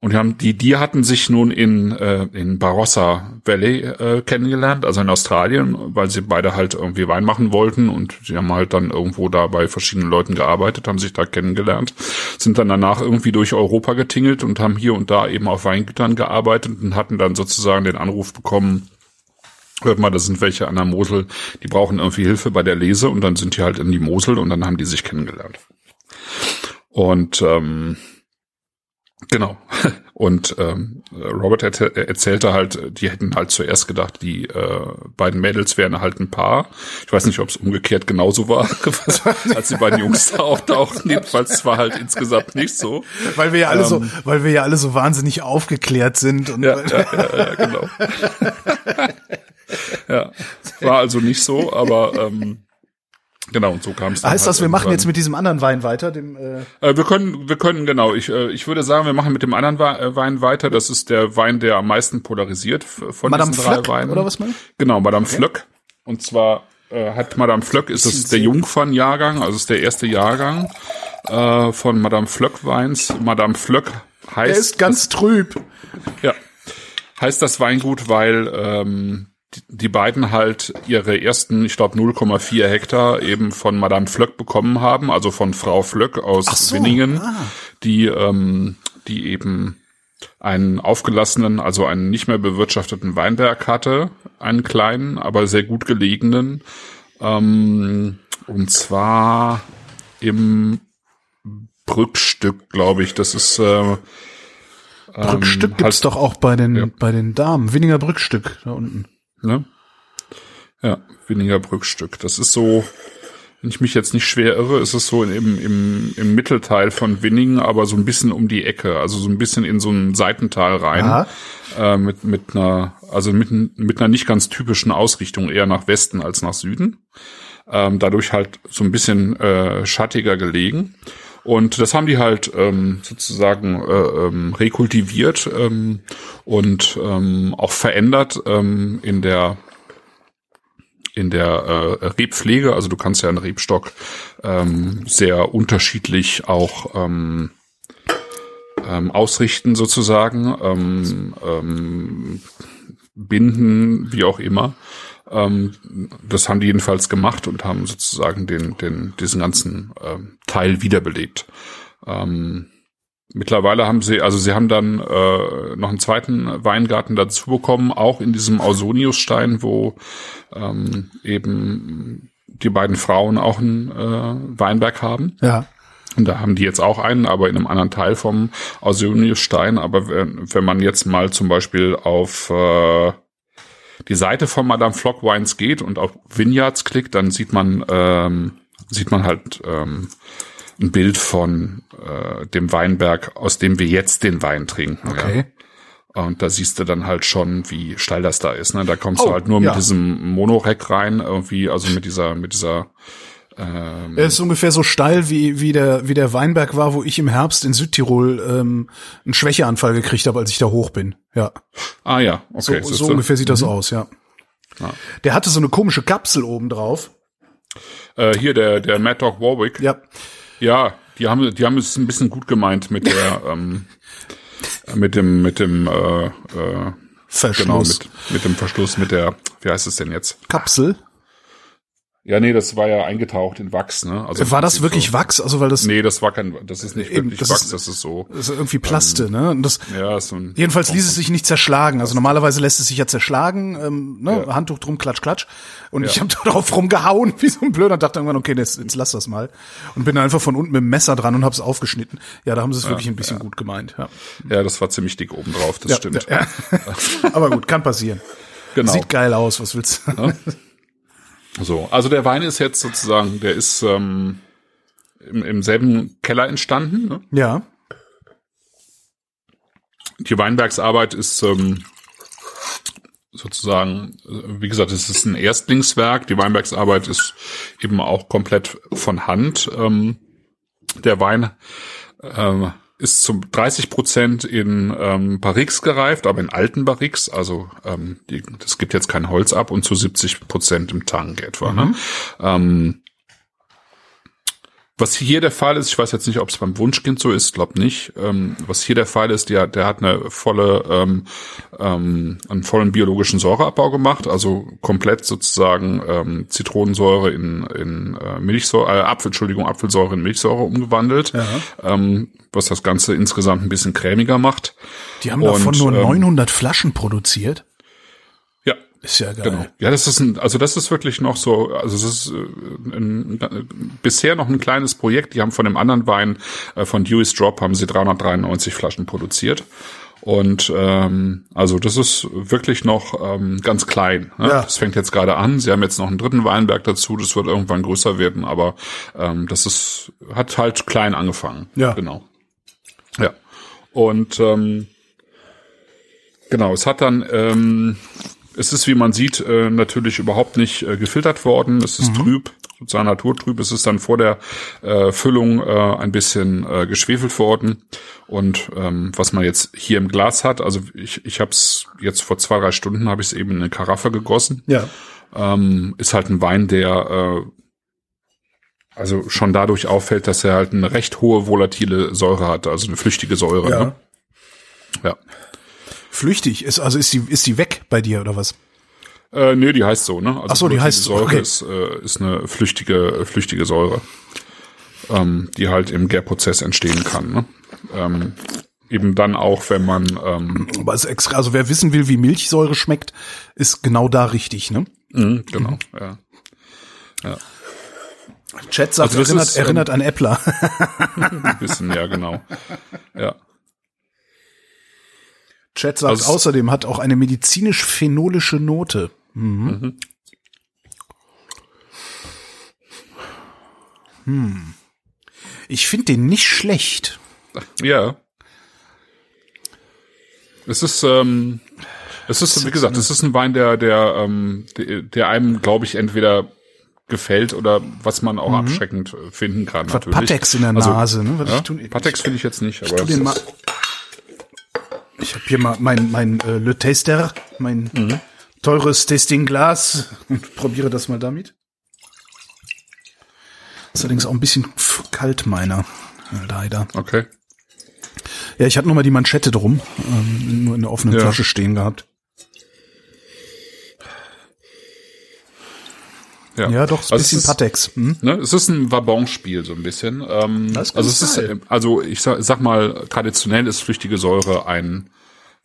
S3: Und die, haben, die, die hatten sich nun in, äh, in Barossa Valley äh, kennengelernt, also in Australien, weil sie beide halt irgendwie Wein machen wollten und sie haben halt dann irgendwo da bei verschiedenen Leuten gearbeitet, haben sich da kennengelernt, sind dann danach irgendwie durch Europa getingelt und haben hier und da eben auf Weingütern gearbeitet und hatten dann sozusagen den Anruf bekommen, hört mal, das sind welche an der Mosel, die brauchen irgendwie Hilfe bei der Lese und dann sind die halt in die Mosel und dann haben die sich kennengelernt. Und ähm, Genau. <laughs> Und ähm, Robert erzäh- erzählte halt, die hätten halt zuerst gedacht, die äh, beiden Mädels wären halt ein Paar. Ich weiß nicht, ob es umgekehrt genauso war, <laughs> als die beiden Jungs da auftauchten. Jedenfalls es war halt insgesamt nicht so.
S2: Weil wir ja alle so, weil wir ja alle so wahnsinnig aufgeklärt sind und
S3: Ähm. Ja, ja, ja, ja genau. <laughs> ja, war also nicht so, aber ähm, genau, und so kam es. dann
S2: heißt das,
S3: halt
S2: wir machen jetzt mit diesem anderen Wein weiter, dem äh,
S3: Äh, wir können, wir können genau. Ich, äh, ich würde sagen, wir machen mit dem anderen äh, Wein weiter. Das ist der Wein, der am meisten polarisiert von
S2: Madame
S3: diesen drei
S2: Flöck,
S3: Weinen.
S2: oder was meinst
S3: Genau, Madame Flöck. Und zwar äh, hat Madame Flöck ist es der Jungfernjahrgang, also ist der erste Jahrgang äh, von Madame Flöck Weins. Madame Flöck heißt
S2: Er ist ganz trüb.
S3: ja. Heißt das Weingut, weil ähm, die, beiden halt ihre ersten, ich glaube 0,4 Hektar eben von Madame Flöck bekommen haben, also von Frau Flöck aus
S2: so,
S3: Winningen,
S2: ah.
S3: die ähm, die eben einen aufgelassenen, also einen nicht mehr bewirtschafteten Weinberg hatte, einen kleinen, aber sehr gut gelegenen, ähm, und zwar im Brückstück, glaube ich. Das ist äh,
S2: Brückstück
S3: ähm,
S2: gibt's
S3: halt-
S2: doch auch bei den
S3: Ja.
S2: bei den Damen. Winninger Brückstück da unten.
S3: Ne? Ja, weniger Brückstück. Das ist so, wenn ich mich jetzt nicht schwer irre, ist es so im, im, im Mittelteil von Winningen, aber so ein bisschen um die Ecke, also so ein bisschen in so ein Seitental rein. Äh, mit, mit einer, also mit, mit einer nicht ganz typischen Ausrichtung, eher nach Westen als nach Süden. Ähm, dadurch halt so ein bisschen äh, schattiger gelegen. Und das haben die halt ähm, sozusagen äh, ähm, rekultiviert ähm, und ähm, auch verändert ähm, in der in der äh, Rebpflege. Also du kannst ja einen Rebstock ähm, sehr unterschiedlich auch ähm, ähm, ausrichten sozusagen, ähm, ähm, binden, wie auch immer. Ähm, das haben die jedenfalls gemacht und haben sozusagen den, den, diesen ganzen ähm, Teil wiederbelebt. Ähm, mittlerweile haben sie, also sie haben dann äh, noch einen zweiten Weingarten dazu bekommen, auch in diesem Ausoniusstein, wo ähm, eben die beiden Frauen auch einen äh, Weinberg haben.
S2: Ja.
S3: Und da haben die jetzt auch einen, aber in einem anderen Teil vom Ausoniusstein. Aber wenn, wenn man jetzt mal zum Beispiel auf äh, die Seite von Madame Flock Wines geht und auf Vineyards klickt, dann sieht man ähm, sieht man halt ähm, ein Bild von äh, dem Weinberg, aus dem wir jetzt den Wein trinken.
S2: Okay.
S3: Und da siehst du dann halt schon, wie steil das da ist. Ne? Da kommst oh, du halt nur
S2: ja.
S3: mit diesem Monorack rein, irgendwie, also mit dieser, mit dieser
S2: ähm, er ist ungefähr so steil wie wie der wie der Weinberg war, wo ich im Herbst in Südtirol ähm, einen Schwächeanfall gekriegt habe, als ich da hoch bin. Ja.
S3: Ah ja, okay.
S2: So, so ungefähr sieht das mhm. aus, ja. ja. Der hatte so eine komische Kapsel oben drauf.
S3: Äh, hier der der Mad Dog Warwick.
S2: Ja.
S3: Ja, die haben die haben es ein bisschen gut gemeint mit der <laughs> ähm, mit dem mit dem äh, äh,
S2: Verschluss.
S3: Genau, mit, mit dem Verschluss, mit der, wie heißt es denn jetzt?
S2: Kapsel?
S3: Ja, nee, das war ja eingetaucht in Wachs, ne?
S2: Also war das wirklich so, Wachs? Also weil das
S3: Nee, das war kein das ist nicht eben, wirklich das Wachs, ist, das ist so.
S2: Das ist irgendwie Plaste, ähm, ne? Und das
S3: ja, so ein
S2: Jedenfalls ließ es sich nicht zerschlagen. Also normalerweise lässt es sich ja zerschlagen, ähm, ne? Ja. Handtuch drum, klatsch klatsch. Und ja. ich habe <laughs> darauf rumgehauen, wie so ein Blöder und dachte irgendwann, okay, jetzt, jetzt lass das mal und bin einfach von unten mit dem Messer dran und hab's aufgeschnitten. Ja, da haben sie es ja, wirklich ein bisschen gut gemeint, ja.
S3: Ja, das war ziemlich dick oben drauf, das stimmt. <laughs>
S2: Aber gut, kann passieren. Genau. Sieht geil aus, was willst du?
S3: So, also der Wein ist jetzt sozusagen, der ist ähm, im, im selben Keller entstanden. Ne?
S2: Ja.
S3: Die Weinbergsarbeit ist ähm, sozusagen, wie gesagt, es ist ein Erstlingswerk. Die Weinbergsarbeit ist eben auch komplett von Hand. Ähm, der Wein ähm, ist zum 30 Prozent in ähm, Barriques gereift, aber in alten Barriques, also ähm, die, das gibt jetzt kein Holz ab und zu 70 Prozent im Tank etwa. Ne? Mhm. Ne? Ähm, was hier der Fall ist, ich weiß jetzt nicht, ob es beim Wunschkind so ist, glaube nicht. Ähm, was hier der Fall ist, der, der hat eine volle, ähm, ähm, einen vollen biologischen Säureabbau gemacht, also komplett sozusagen ähm, Zitronensäure in, in äh, Milchsäure, äh, Apfel, Entschuldigung, Apfelsäure in Milchsäure umgewandelt, ähm, was das Ganze insgesamt ein bisschen cremiger macht.
S2: Die haben Und, davon nur 900 ähm, Flaschen produziert. Ist ja geil. Genau.
S3: Ja, das ist ein, also das ist wirklich noch so, also es ist äh, ein, ein, bisher noch ein kleines Projekt. Die haben von dem anderen Wein, äh, von Dewey's Drop, haben sie 393 Flaschen produziert. Und ähm, also das ist wirklich noch ähm, ganz klein. Ne? Ja. Das fängt jetzt gerade an. Sie haben jetzt noch einen dritten Weinberg dazu. Das wird irgendwann größer werden, aber ähm, das ist hat halt klein angefangen.
S2: Ja,
S3: genau. Ja. Und ähm, genau, es hat dann ähm, es ist, wie man sieht, äh, natürlich überhaupt nicht äh, gefiltert worden. Es ist mhm. trüb, sozusagen naturtrüb. Es ist dann vor der äh, Füllung äh, ein bisschen äh, geschwefelt worden. Und ähm, was man jetzt hier im Glas hat, also ich, ich habe es jetzt vor zwei, drei Stunden habe ich es eben in eine Karaffe gegossen.
S2: Ja.
S3: Ähm, ist halt ein Wein, der äh, also schon dadurch auffällt, dass er halt eine recht hohe volatile Säure hat, also eine flüchtige Säure.
S2: Ja.
S3: Ne? Ja
S2: flüchtig ist, also ist die, ist die weg bei dir oder was?
S3: Äh, nee, die heißt so, ne? Also
S2: Ach so, die heißt
S3: Säure
S2: okay.
S3: ist, äh, ist eine flüchtige, flüchtige Säure, ähm, die halt im Gärprozess entstehen kann. Ne? Ähm, eben dann auch, wenn man. Ähm,
S2: Aber ist extra, also wer wissen will, wie Milchsäure schmeckt, ist genau da richtig, ne?
S3: Mhm, genau, mhm. ja.
S2: ja. Chat sagt, also erinnert, ist, erinnert ähm, an Äppler.
S3: ein <laughs> bisschen, ja, genau. Ja.
S2: Chat sagt also, außerdem hat auch eine medizinisch-phenolische Note. Mhm. Mhm. Hm. Ich finde den nicht schlecht.
S3: Ja. Es ist, ähm, es ist, wie gesagt, es ist ein Wein, der, der, ähm, der, einem, glaube ich, entweder gefällt oder was man auch mhm. abschreckend finden kann.
S2: Was natürlich. Patex in der also, Nase, ne?
S3: Was ja? Patex finde ich jetzt nicht.
S2: Aber ich tu den mal ich habe hier mal mein, mein äh, Le Taster, mein mhm. teures Tastingglas und probiere das mal damit. Ist allerdings auch ein bisschen kalt, meiner. Leider.
S3: Okay.
S2: Ja, ich hatte nur mal die Manschette drum, ähm, nur in der offenen ja. Flasche stehen gehabt. Ja, ja doch, ein also bisschen ist, Patex. Hm?
S3: Ne, es ist ein Wabonspiel so ein bisschen. Ähm, also es ist, also ich sag, sag mal, traditionell ist flüchtige Säure ein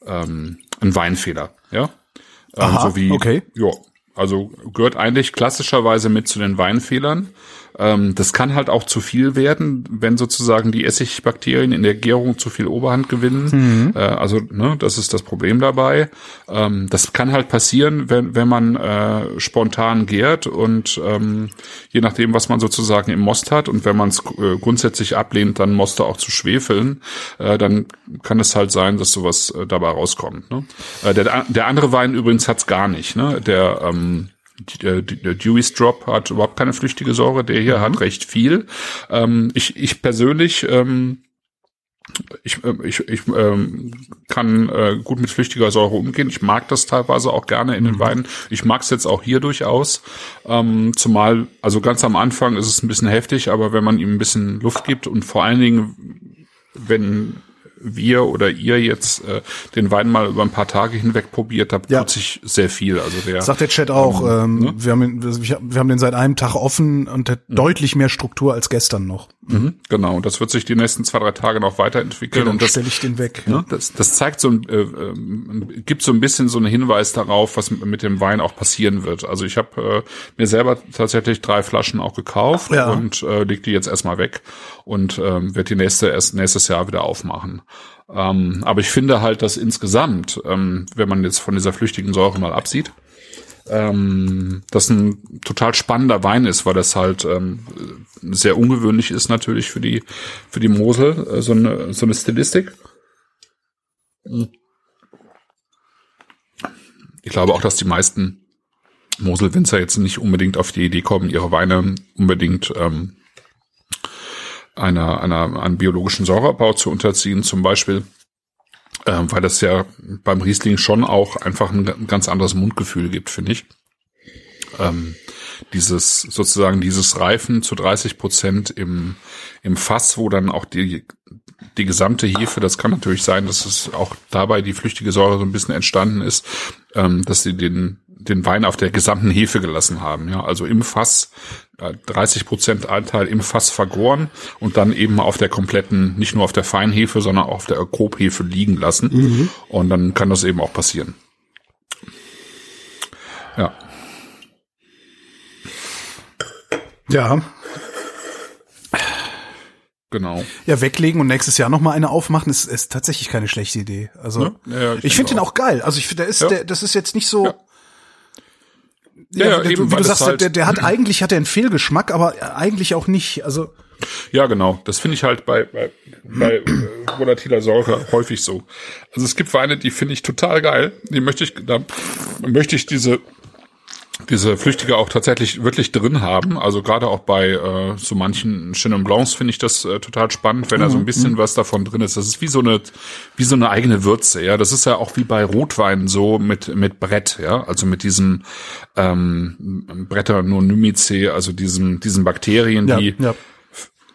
S3: ähm, ein Weinfehler, ja. Ähm,
S2: Aha,
S3: so wie,
S2: okay.
S3: ja, Also gehört eigentlich klassischerweise mit zu den Weinfehlern. Ähm, das kann halt auch zu viel werden, wenn sozusagen die Essigbakterien in der Gärung zu viel Oberhand gewinnen. Mhm. Äh, also ne, das ist das Problem dabei. Ähm, das kann halt passieren, wenn, wenn man äh, spontan gärt und ähm, je nachdem, was man sozusagen im Most hat und wenn man es äh, grundsätzlich ablehnt, dann Moste auch zu schwefeln, äh, dann kann es halt sein, dass sowas äh, dabei rauskommt. Ne? Äh, der, der andere Wein übrigens hat's gar nicht. Ne? Der ähm, Dewey's Drop hat überhaupt keine flüchtige Säure, der hier mhm. hat recht viel. Ähm, ich, ich persönlich ähm, ich, äh, ich, ich ähm, kann äh, gut mit flüchtiger Säure umgehen. Ich mag das teilweise auch gerne in den mhm. Weinen. Ich mag es jetzt auch hier durchaus. Ähm, zumal, also ganz am Anfang ist es ein bisschen heftig, aber wenn man ihm ein bisschen Luft gibt und vor allen Dingen, wenn wir oder ihr jetzt äh, den Wein mal über ein paar Tage hinweg probiert habt, ja. tut sich sehr viel. Also der
S2: sagt der Chat auch. Ähm, ähm, ne? wir, haben, wir haben den seit einem Tag offen und hat mhm. deutlich mehr Struktur als gestern noch.
S3: Mhm, genau. Und das wird sich die nächsten zwei drei Tage noch weiterentwickeln.
S2: Genau,
S3: und das
S2: stelle ich den weg.
S3: Ne, das, das zeigt so ein, äh, äh, gibt so ein bisschen so einen Hinweis darauf, was mit dem Wein auch passieren wird. Also ich habe äh, mir selber tatsächlich drei Flaschen auch gekauft ja. und äh, leg die jetzt erstmal weg und ähm, werde die nächste erst nächstes Jahr wieder aufmachen. Ähm, aber ich finde halt, dass insgesamt, ähm, wenn man jetzt von dieser flüchtigen Säure mal absieht, ähm, das ein total spannender Wein ist, weil das halt ähm, sehr ungewöhnlich ist natürlich für die für die Mosel äh, so eine so eine Stilistik. Ich glaube auch, dass die meisten Moselwinzer jetzt nicht unbedingt auf die Idee kommen, ihre Weine unbedingt ähm, einer, einer, einem biologischen Säureabbau zu unterziehen, zum Beispiel, äh, weil das ja beim Riesling schon auch einfach ein ganz anderes Mundgefühl gibt, finde ich. Ähm, dieses sozusagen dieses Reifen zu 30 Prozent im im Fass, wo dann auch die die gesamte Hefe, das kann natürlich sein, dass es auch dabei die flüchtige Säure so ein bisschen entstanden ist, ähm, dass sie den den Wein auf der gesamten Hefe gelassen haben. Ja, also im Fass 30 äh, Prozent Anteil im Fass vergoren und dann eben auf der kompletten, nicht nur auf der Feinhefe, sondern auch auf der Grobhefe liegen lassen. Mhm. Und dann kann das eben auch passieren. Ja.
S2: Ja.
S3: Genau.
S2: Ja, weglegen und nächstes Jahr noch mal eine aufmachen ist, ist tatsächlich keine schlechte Idee. Also ne? ja, ich, ich finde den auch geil. Also ich finde, der ist, ja. der, das ist jetzt nicht so. Ja. Ja, ja, eben, wie du sagst, halt der, der hat <clears throat> eigentlich hat er einen Fehlgeschmack, aber eigentlich auch nicht. Also
S3: ja, genau. Das finde ich halt bei, bei, bei äh, volatiler Säure häufig so. Also es gibt Weine, die finde ich total geil. Die möchte ich, da möchte ich diese diese Flüchtige auch tatsächlich wirklich drin haben. Also gerade auch bei äh, so manchen Chenin Blancs finde ich das äh, total spannend, wenn da so ein mhm, bisschen mhm. was davon drin ist. Das ist wie so eine wie so eine eigene Würze. Ja, das ist ja auch wie bei Rotwein so mit mit Brett. Ja, also mit diesem ähm, Brettanomyces, also diesem diesen Bakterien, ja, die ja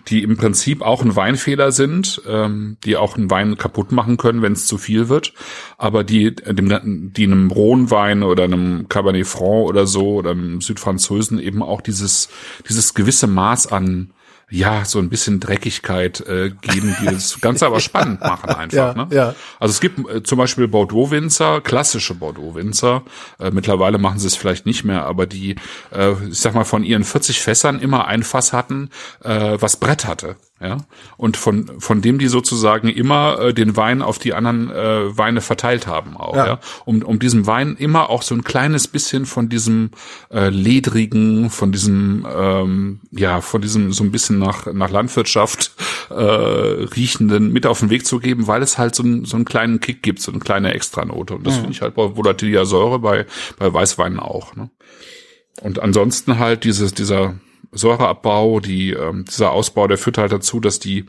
S3: die im Prinzip auch ein Weinfehler sind, ähm, die auch einen Wein kaputt machen können, wenn es zu viel wird, aber die, dem, die einem Rhonwein oder einem Cabernet Franc oder so oder einem Südfranzösen eben auch dieses, dieses gewisse Maß an ja, so ein bisschen Dreckigkeit äh, geben, die das Ganze aber spannend machen <laughs> einfach. Ja, ne? ja. Also es gibt äh, zum Beispiel Bordeaux-Winzer, klassische Bordeaux-Winzer, äh, mittlerweile machen sie es vielleicht nicht mehr, aber die, äh, ich sag mal, von ihren 40 Fässern immer ein Fass hatten, äh, was Brett hatte ja, und von von dem die sozusagen immer äh, den Wein auf die anderen äh, Weine verteilt haben auch, ja. ja, um um diesem Wein immer auch so ein kleines bisschen von diesem äh, ledrigen, von diesem ähm, ja, von diesem so ein bisschen nach nach Landwirtschaft äh, riechenden mit auf den Weg zu geben, weil es halt so, ein, so einen kleinen Kick gibt, so eine kleine Extranote und das mhm. finde ich halt bei volatiler Säure bei bei Weißweinen auch, ne? Und ansonsten halt dieses dieser Säureabbau, die, ähm, dieser Ausbau, der führt halt dazu, dass die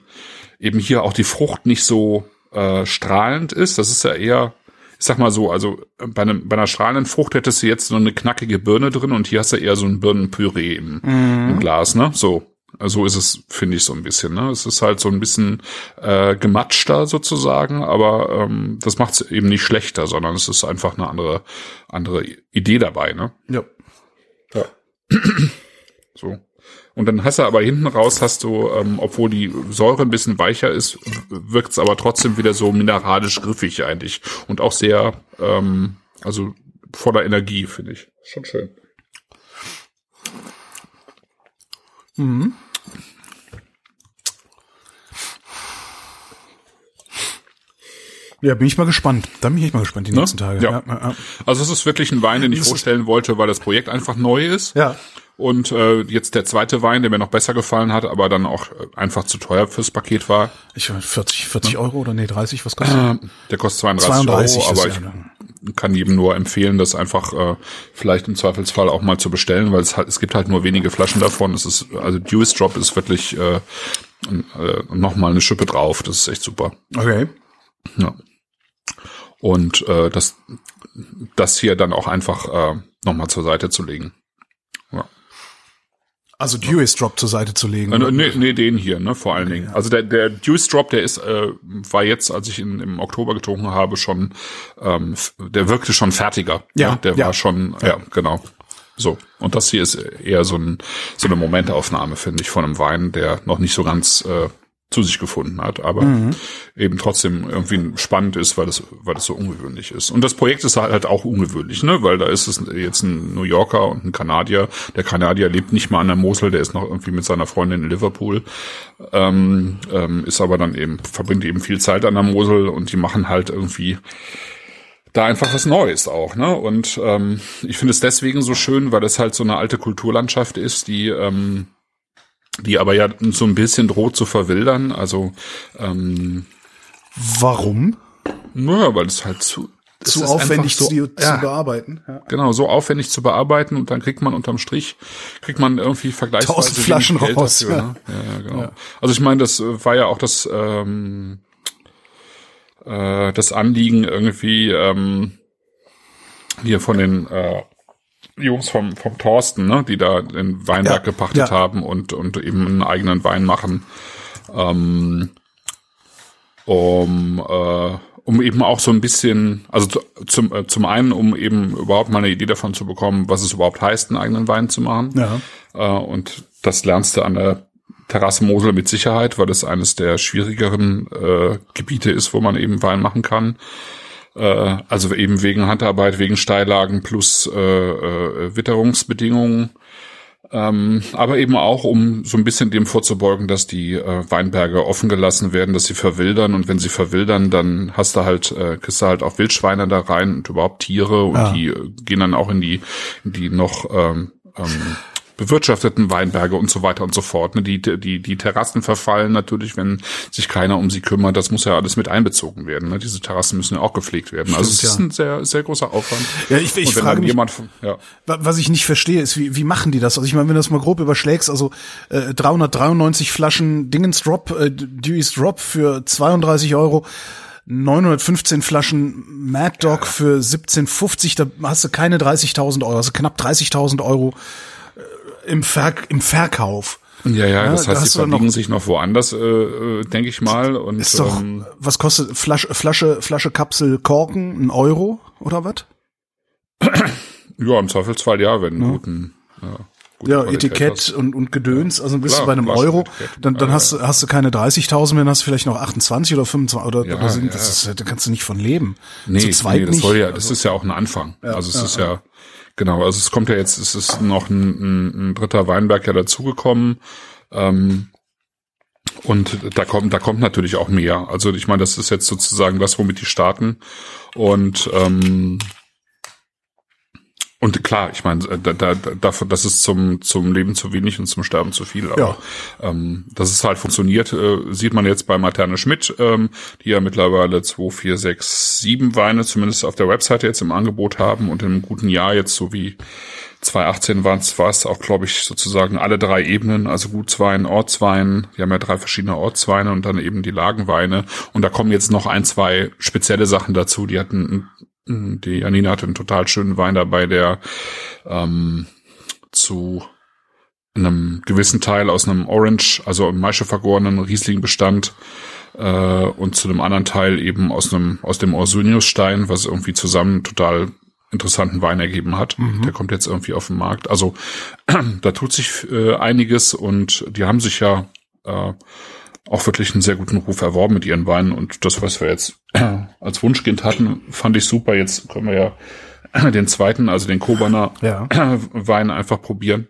S3: eben hier auch die Frucht nicht so äh, strahlend ist. Das ist ja eher, ich sag mal so, also äh, bei, einem, bei einer strahlenden Frucht hättest du jetzt so eine knackige Birne drin und hier hast du eher so ein Birnenpüree im, mhm. im Glas, ne? So. So ist es, finde ich, so ein bisschen. Ne? Es ist halt so ein bisschen äh, gematschter sozusagen, aber ähm, das macht es eben nicht schlechter, sondern es ist einfach eine andere, andere Idee dabei. Ne?
S2: Ja.
S3: ja. <clears throat> so. Und dann hast du aber hinten raus hast du, ähm, obwohl die Säure ein bisschen weicher ist, wirkt es aber trotzdem wieder so mineralisch griffig eigentlich und auch sehr, ähm, also voller Energie, finde ich. Schon schön.
S2: Mhm. Ja, bin ich mal gespannt. Da bin ich mal gespannt die
S3: Ne?
S2: nächsten Tage.
S3: Ja.
S2: Ja, ja.
S3: Also es ist wirklich ein Wein, den ich vorstellen wollte, weil das Projekt einfach neu ist.
S2: ja.
S3: Und äh, jetzt der zweite Wein, der mir noch besser gefallen hat, aber dann auch äh, einfach zu teuer fürs Paket war.
S2: Ich weiß, 40, 40 Euro oder nee, 30, was kostet
S3: Äh, der kostet 32,
S2: 32
S3: Euro, aber
S2: ja
S3: ich
S2: dann-
S3: kann jedem nur empfehlen, das einfach äh, vielleicht im Zweifelsfall auch mal zu bestellen, weil es halt, es gibt halt nur wenige Flaschen davon. Es ist, also Dewey's Drop ist wirklich äh, äh, nochmal eine Schippe drauf. Das ist echt super.
S2: Okay.
S3: Ja. Und äh, das, das hier dann auch einfach äh, nochmal zur Seite zu legen. Ja.
S2: Also Dewey's Drop zur Seite zu legen.
S3: Äh, nee, nee, den hier, ne, vor allen Dingen. Also der, der Deuce Drop, der ist, äh, war jetzt, als ich ihn im Oktober getrunken habe, schon, ähm, der wirkte schon fertiger.
S2: Ja,
S3: ne? Der
S2: ja.
S3: war schon, ja. genau. So. Und das hier ist eher so, ein, so eine Momentaufnahme, finde ich, von einem Wein, der noch nicht so ganz äh, zu sich gefunden hat, aber
S2: Mhm.
S3: eben trotzdem irgendwie spannend ist, weil das, weil das so ungewöhnlich ist. Und das Projekt ist halt auch ungewöhnlich, ne, weil da ist es jetzt ein New Yorker und ein Kanadier. Der Kanadier lebt nicht mal an der Mosel, der ist noch irgendwie mit seiner Freundin in Liverpool, ähm, ähm, ist aber dann eben, verbringt eben viel Zeit an der Mosel und die machen halt irgendwie da einfach was Neues auch, ne? Und ähm, ich finde es deswegen so schön, weil es halt so eine alte Kulturlandschaft ist, die ähm, die aber ja so ein bisschen droht zu verwildern. Also ähm,
S2: Warum?
S3: naja, weil es halt zu
S2: Zu aufwendig
S3: so,
S2: zu,
S3: ja,
S2: zu bearbeiten. Ja.
S3: genau so aufwendig zu bearbeiten und dann kriegt man unterm Strich kriegt man irgendwie vergleichsweise
S2: Tausend Flaschen
S3: Geld
S2: raus,
S3: Dafür,
S2: ja.
S3: ne? ja, ja, genau. Also ich meine, das äh, war ja auch das ähm, äh, das Anliegen irgendwie ähm, hier von den äh, Jungs vom, vom Thorsten, ne, die da den Weinberg
S2: Ja,
S3: gepachtet
S2: ja.
S3: haben und, und eben einen eigenen Wein machen. Ähm, um, äh, um eben auch so ein bisschen, also zu, zum, äh, zum einen, um eben überhaupt mal eine Idee davon zu bekommen, was es überhaupt heißt, einen eigenen Wein zu machen.
S2: Ja.
S3: Äh, und das lernst du an der Terrasse Mosel mit Sicherheit, weil es eines der schwierigeren äh, Gebiete ist, wo man eben Wein machen kann. Äh, also eben wegen Handarbeit, wegen Steillagen plus äh, äh, Witterungsbedingungen. Ähm, aber eben auch, um so ein bisschen dem vorzubeugen, dass die äh, Weinberge offen gelassen werden, dass sie verwildern. Und wenn sie verwildern, dann hast du halt, äh, kriegst du halt auch Wildschweine da rein und überhaupt Tiere und
S2: Ja.
S3: die äh, gehen dann auch in die, in die noch ähm, ähm, bewirtschafteten Weinberge und so weiter und so fort. Ne? Die, die, die Terrassen verfallen natürlich, wenn sich keiner um sie kümmert. Das muss ja alles mit einbezogen werden. Ne? Diese Terrassen müssen ja auch gepflegt werden. also es
S2: Stimmt,
S3: ist
S2: ja.
S3: ein sehr, sehr großer Aufwand.
S2: Ja, ich- ich frage mich-
S3: jemand, ja.
S2: Wa- Was ich nicht verstehe, ist, wie, wie machen die das? Also ich meine, wenn du das mal grob überschlägst, also äh, 393 Flaschen Dingens Drop, äh, Dewey's Drop für 32 Euro, 915 Flaschen Mad Dog für 17,50, da hast du keine 30.000 Euro, also knapp 30.000 Euro im, Ver im Verkauf.
S3: Ja, ja,
S2: Ja,
S3: das
S2: da
S3: heißt,
S2: hast
S3: sie verbiegen
S2: noch-
S3: sich noch woanders, äh, äh, denke ich mal. Und
S2: Ist doch,
S3: ähm,
S2: was kostet Flasche, Flasche, Flasche Kapsel Korken, ein Euro oder was?
S3: ja, im Zweifelsfall ja, wenn einen guten, ja,
S2: Ja,
S3: Qualität
S2: Etikett
S3: hast.
S2: und, und Gedöns, also bist
S3: Klar,
S2: du bei einem Euro,
S3: Etikett.
S2: dann, dann
S3: Ja,
S2: hast, du hast du keine 30.000, dann hast du vielleicht noch 28 oder 25 oder,
S3: Ja,
S2: oder sind,
S3: ja.
S2: das ist, da kannst du nicht von leben.
S3: Nee,
S2: Zu zweit
S3: nee das
S2: nicht.
S3: soll ja, das ist ja auch ein Anfang. also es ist ja, genau, also es kommt ja jetzt, es ist noch ein, ein, ein dritter Weinberg ja dazugekommen. Ähm, und da kommt, da kommt natürlich auch mehr. Also ich meine, das ist jetzt sozusagen das, womit die starten. Und ähm, und klar, ich meine, da, da, dafür, das ist zum, zum Leben zu wenig und zum Sterben zu viel. Aber ähm, dass es halt funktioniert, äh, sieht man jetzt bei Materne Schmidt, ähm, die ja mittlerweile 2, 4, 6, 7 Weine zumindest auf der Webseite jetzt im Angebot haben und in einem guten Jahr jetzt so wie 2018 war es, war es auch, glaube ich, sozusagen alle drei Ebenen, also Gutswein, Ortswein, die haben ja drei verschiedene Ortsweine und dann eben die Lagenweine. Und da kommen jetzt noch ein, zwei spezielle Sachen dazu. Die hatten, die Janina hatte einen total schönen Wein dabei, der ähm, zu einem gewissen Teil aus einem Orange, also einem Maische vergorenen Riesling bestand äh, und zu einem anderen Teil eben aus einem aus dem Orsuniusstein, was irgendwie zusammen total interessanten Wein ergeben hat. Der kommt jetzt irgendwie auf den Markt. Also <clears throat> da tut sich äh, einiges und die haben sich ja äh, auch wirklich einen sehr guten Ruf erworben mit ihren Weinen und das, was wir jetzt <clears throat> als Wunschkind hatten, fand ich super. Jetzt können wir ja <clears throat> den zweiten, also den Kobaner <clears throat>
S2: Ja.
S3: Wein einfach probieren.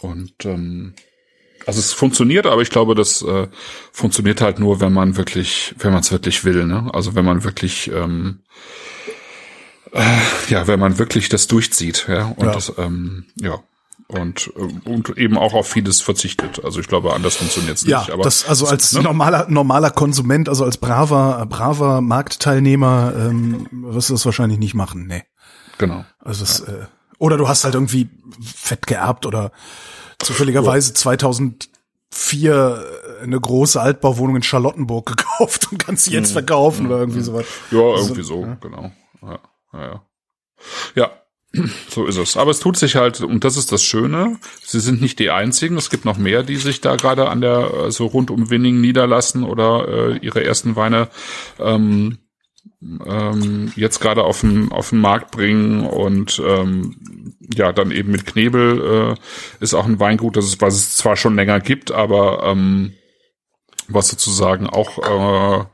S3: Und ähm, also es funktioniert, aber ich glaube, das äh, funktioniert halt nur, wenn man wirklich, wenn man es wirklich will, ne? Also wenn man wirklich, ähm, äh, ja, wenn man wirklich das durchzieht, ja, und
S2: Ja.
S3: das, ähm, ja. Und, äh, und eben auch auf vieles verzichtet. Also ich glaube, anders funktioniert es
S2: Ja,
S3: nicht. Aber
S2: das also als
S3: ne?
S2: normaler normaler Konsument, also als braver braver Marktteilnehmer ähm, wirst du das wahrscheinlich nicht machen, nee.
S3: genau.
S2: Also das, äh, oder du hast halt irgendwie fett geerbt oder zufälligerweise 2004 eine große Altbauwohnung in Charlottenburg <laughs> gekauft und kannst sie jetzt verkaufen oder irgendwie sowas.
S3: Ja, irgendwie so, genau. Ja, ja, ja. Ja, so ist es. Aber es tut sich halt, und das ist das Schöne, sie sind nicht die einzigen, es gibt noch mehr, die sich da gerade an der, so rund um Winning niederlassen oder äh, ihre ersten Weine ähm, ähm, jetzt gerade auf den, auf den Markt bringen und ähm, ja, dann eben mit Knebel äh, ist auch ein Weingut, das es, was es zwar schon länger gibt, aber ähm, was sozusagen auch äh,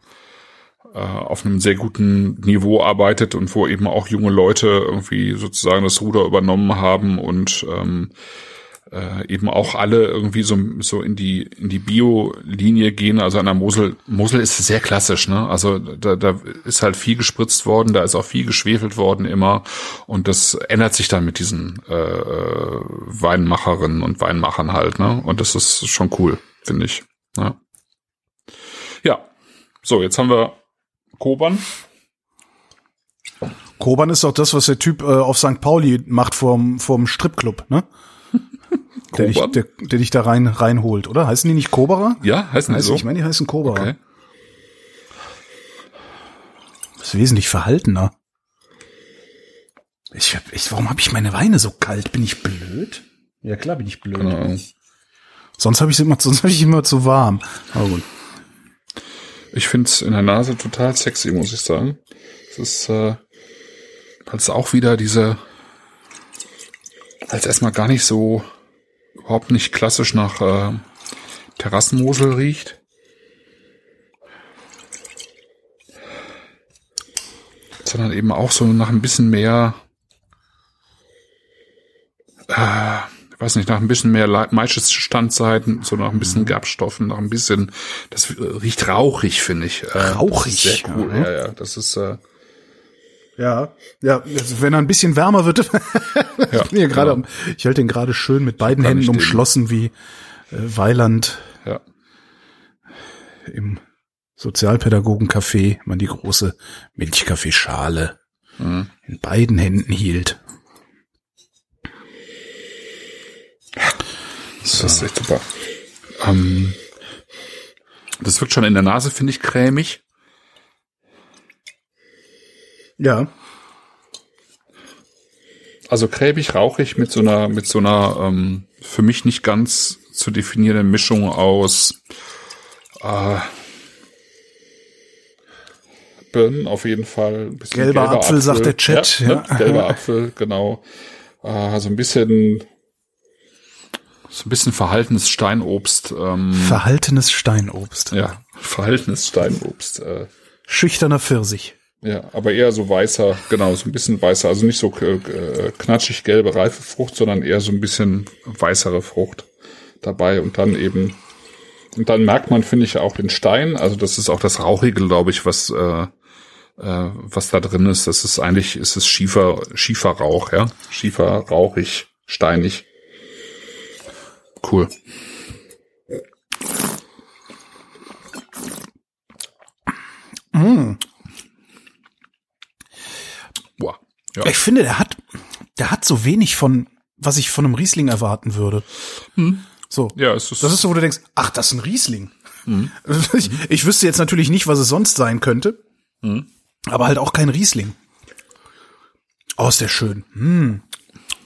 S3: äh, auf einem sehr guten Niveau arbeitet und wo eben auch junge Leute irgendwie sozusagen das Ruder übernommen haben und ähm, äh, eben auch alle irgendwie so, so in die in die Bio-Linie gehen. Also an der Mosel, Mosel ist sehr klassisch, ne? Also da, da ist halt viel gespritzt worden, da ist auch viel geschwefelt worden immer und das ändert sich dann mit diesen äh, äh, Weinmacherinnen und Weinmachern halt, ne? Und das ist schon cool, finde ich. Ja. ja, so jetzt haben wir Koban.
S2: Koban ist doch das, was der Typ äh, auf St. Pauli macht vorm, vorm Stripclub, ne? <laughs> Der dich, der, der dich da rein reinholt, oder? Heißen die nicht Koberer?
S3: Ja, heißen die so?
S2: Ich meine, die heißen Koberer.
S3: okay.
S2: Das ist wesentlich verhaltener. Ich, hab- ich, warum habe ich meine Weine so kalt? Bin ich blöd? Ja klar, bin ich blöd.
S3: Ahnung.
S2: Sonst habe ich immer, sonst habe ich immer zu warm. Aber gut.
S3: Ich find's in der Nase total sexy, muss ich sagen. Es ist, äh, es auch wieder diese, als erstmal gar nicht so, überhaupt nicht klassisch nach äh, Terrassenmosel riecht. Sondern eben auch so nach ein bisschen mehr, äh, weiß nicht, nach ein bisschen mehr Maischesstandseiten, so nach ein bisschen Gerbstoffen, nach ein bisschen, das äh, riecht rauchig, finde ich. Äh,
S2: Rauchig,
S3: Sehr cool,
S2: ja.
S3: ja. Das ist, äh,
S2: Ja, ja, also wenn er ein bisschen wärmer wird, <laughs>
S3: ja,
S2: ich bin hier gerade,
S3: genau.
S2: ich halte den gerade schön mit beiden Händen
S3: den-
S2: umschlossen wie äh, Weiland
S3: ja.
S2: im Sozialpädagogencafé, man die große Milchkaffeeschale
S3: Mhm.
S2: in beiden Händen hielt.
S3: Das ist echt super. Ähm, das wirkt schon in der Nase, finde ich, cremig.
S2: Ja,
S3: Also cremig, rauchig mit so einer, mit so einer ähm, für mich nicht ganz zu definierenden Mischung aus äh, Birnen auf jeden Fall. Ein bisschen
S2: Gelber Apfel, sagt der Chat,
S3: Ja,
S2: ja.
S3: Ne? Gelber <laughs> Apfel, genau. Äh, so ein bisschen so ein bisschen verhaltenes Steinobst. Ähm,
S2: verhaltenes Steinobst.
S3: ja, verhaltenes Steinobst. Äh,
S2: Schüchterner Pfirsich.
S3: Ja, aber eher so weißer, genau, so ein bisschen weißer, also nicht so äh, knatschig gelbe reife Frucht, sondern eher so ein bisschen weißere Frucht dabei und dann eben und dann merkt man, finde ich, auch den Stein, also das ist auch das Rauchige, glaube ich, was äh, äh, was da drin ist. Das ist eigentlich, ist es Schiefer, Schieferrauch, ja, Schiefer, rauchig, steinig. Cool. Boah. Ja.
S2: Ich finde, der hat, der hat so wenig von, was ich von einem Riesling erwarten würde. So.
S3: Ja, es ist,
S2: Das ist so, wo du denkst, ach, das ist ein Riesling. <laughs> Ich, ich wüsste jetzt natürlich nicht, was es sonst sein könnte. Aber halt auch kein Riesling. Oh, ist der schön. Hm.